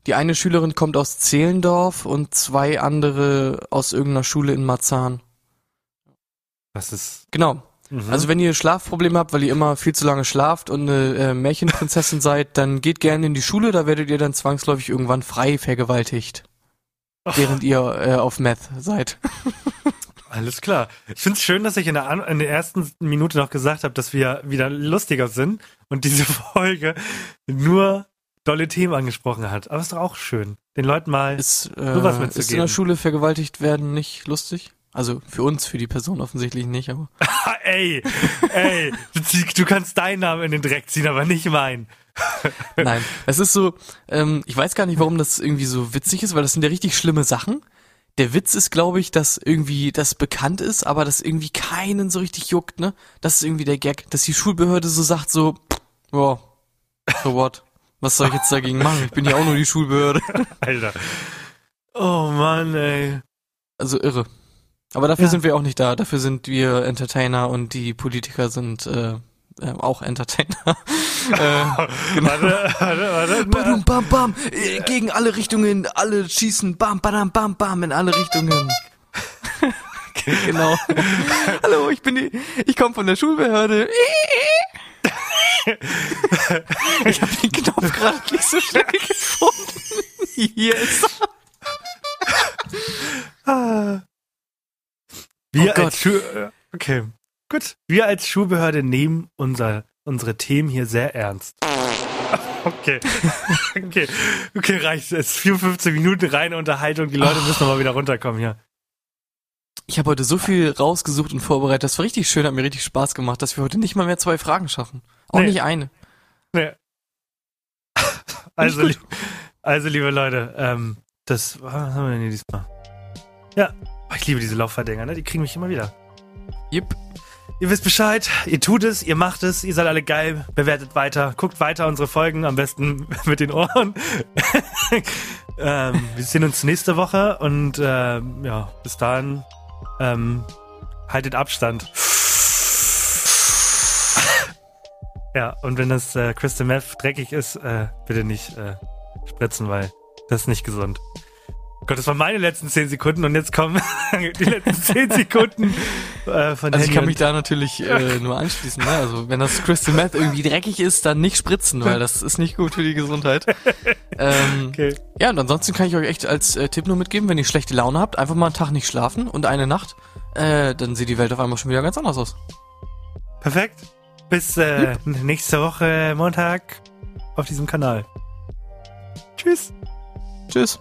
[SPEAKER 2] die eine Schülerin kommt aus Zehlendorf und zwei andere aus irgendeiner Schule in Marzahn.
[SPEAKER 1] Das ist.
[SPEAKER 2] Genau.
[SPEAKER 1] Mhm.
[SPEAKER 2] Also wenn ihr Schlafprobleme habt, weil ihr immer viel zu lange schlaft und eine äh, Märchenprinzessin seid, dann geht gerne in die Schule, da werdet ihr dann zwangsläufig irgendwann frei vergewaltigt. Während ihr äh, auf Meth seid.
[SPEAKER 1] Alles klar. Ich finde es schön, dass ich in der, An in der ersten Minute noch gesagt habe, dass wir wieder lustiger sind und diese Folge nur dolle Themen angesprochen hat. Aber ist doch auch schön, den Leuten mal.
[SPEAKER 2] Ist, äh,
[SPEAKER 1] mitzugeben.
[SPEAKER 2] ist in der Schule vergewaltigt werden nicht lustig? Also für uns, für die Person offensichtlich nicht, aber.
[SPEAKER 1] Ey, ey, du, kannst deinen Namen in den Dreck ziehen, aber nicht meinen.
[SPEAKER 2] Nein, es ist so, ähm, ich weiß gar nicht, warum das irgendwie so witzig ist, weil das sind ja richtig schlimme Sachen. Der Witz ist, glaube ich, dass irgendwie das bekannt ist, aber das irgendwie keinen so richtig juckt, ne? Das ist irgendwie der Gag, dass die Schulbehörde so sagt so, ja, so what? Was soll ich jetzt dagegen machen? Ich bin ja auch nur die Schulbehörde.
[SPEAKER 1] Alter. Oh Mann, ey.
[SPEAKER 2] Also irre. Aber dafür
[SPEAKER 1] Ja.
[SPEAKER 2] sind wir auch nicht da. Dafür sind wir Entertainer und die Politiker sind äh, äh, auch Entertainer. äh, genau.
[SPEAKER 1] Warte, warte, warte.
[SPEAKER 2] Badum, bam, bam, äh, gegen alle Richtungen, alle schießen, bam, badam, bam, bam, in alle Richtungen. genau. Hallo, ich bin die, ich komme von der Schulbehörde. ich habe den Knopf gerade nicht so schnell gefunden. Hier
[SPEAKER 1] Wir
[SPEAKER 2] Oh
[SPEAKER 1] als Schu äh, okay, gut. Wir als Schulbehörde nehmen unser, unsere Themen hier sehr ernst. Okay. Okay. Okay, reicht. Es ist 54 Minuten reine Unterhaltung. Die Leute müssen noch mal wieder runterkommen hier.
[SPEAKER 2] Ich habe heute so viel rausgesucht und vorbereitet. Das war richtig schön, hat mir richtig Spaß gemacht, dass wir heute nicht mal mehr zwei Fragen schaffen. Auch
[SPEAKER 1] Nee.
[SPEAKER 2] nicht eine.
[SPEAKER 1] Nee. Also, lieb, also, liebe Leute, ähm, das, was haben wir denn hier diesmal? Ja, oh, ich liebe diese Laufverdinger, ne? Die kriegen mich immer wieder.
[SPEAKER 2] Yep.
[SPEAKER 1] Ihr wisst Bescheid, ihr tut es, ihr macht es, ihr seid alle geil, bewertet weiter, guckt weiter unsere Folgen, am besten mit den Ohren. ähm, wir sehen uns nächste Woche und ähm, ja, bis dahin ähm, haltet Abstand. ja, und wenn das äh, Crystal Meth dreckig ist, äh, bitte nicht äh, spritzen, weil das ist nicht gesund. Gott, das waren meine letzten 10 Sekunden und jetzt kommen die letzten 10 Sekunden äh, von
[SPEAKER 2] Also ich
[SPEAKER 1] Henny
[SPEAKER 2] kann mich da natürlich äh, nur anschließen. Ne? Also wenn das Crystal Meth irgendwie dreckig ist, dann nicht spritzen, weil das ist nicht gut für die Gesundheit. ähm,
[SPEAKER 1] Okay.
[SPEAKER 2] Ja, und ansonsten kann ich euch echt als äh, Tipp nur mitgeben, wenn ihr schlechte Laune habt, einfach mal einen Tag nicht schlafen und eine Nacht, äh, dann sieht die Welt auf einmal schon wieder ganz anders aus.
[SPEAKER 1] Perfekt. Bis äh, nächste Woche Montag auf diesem Kanal. Tschüss.
[SPEAKER 2] Tschüss.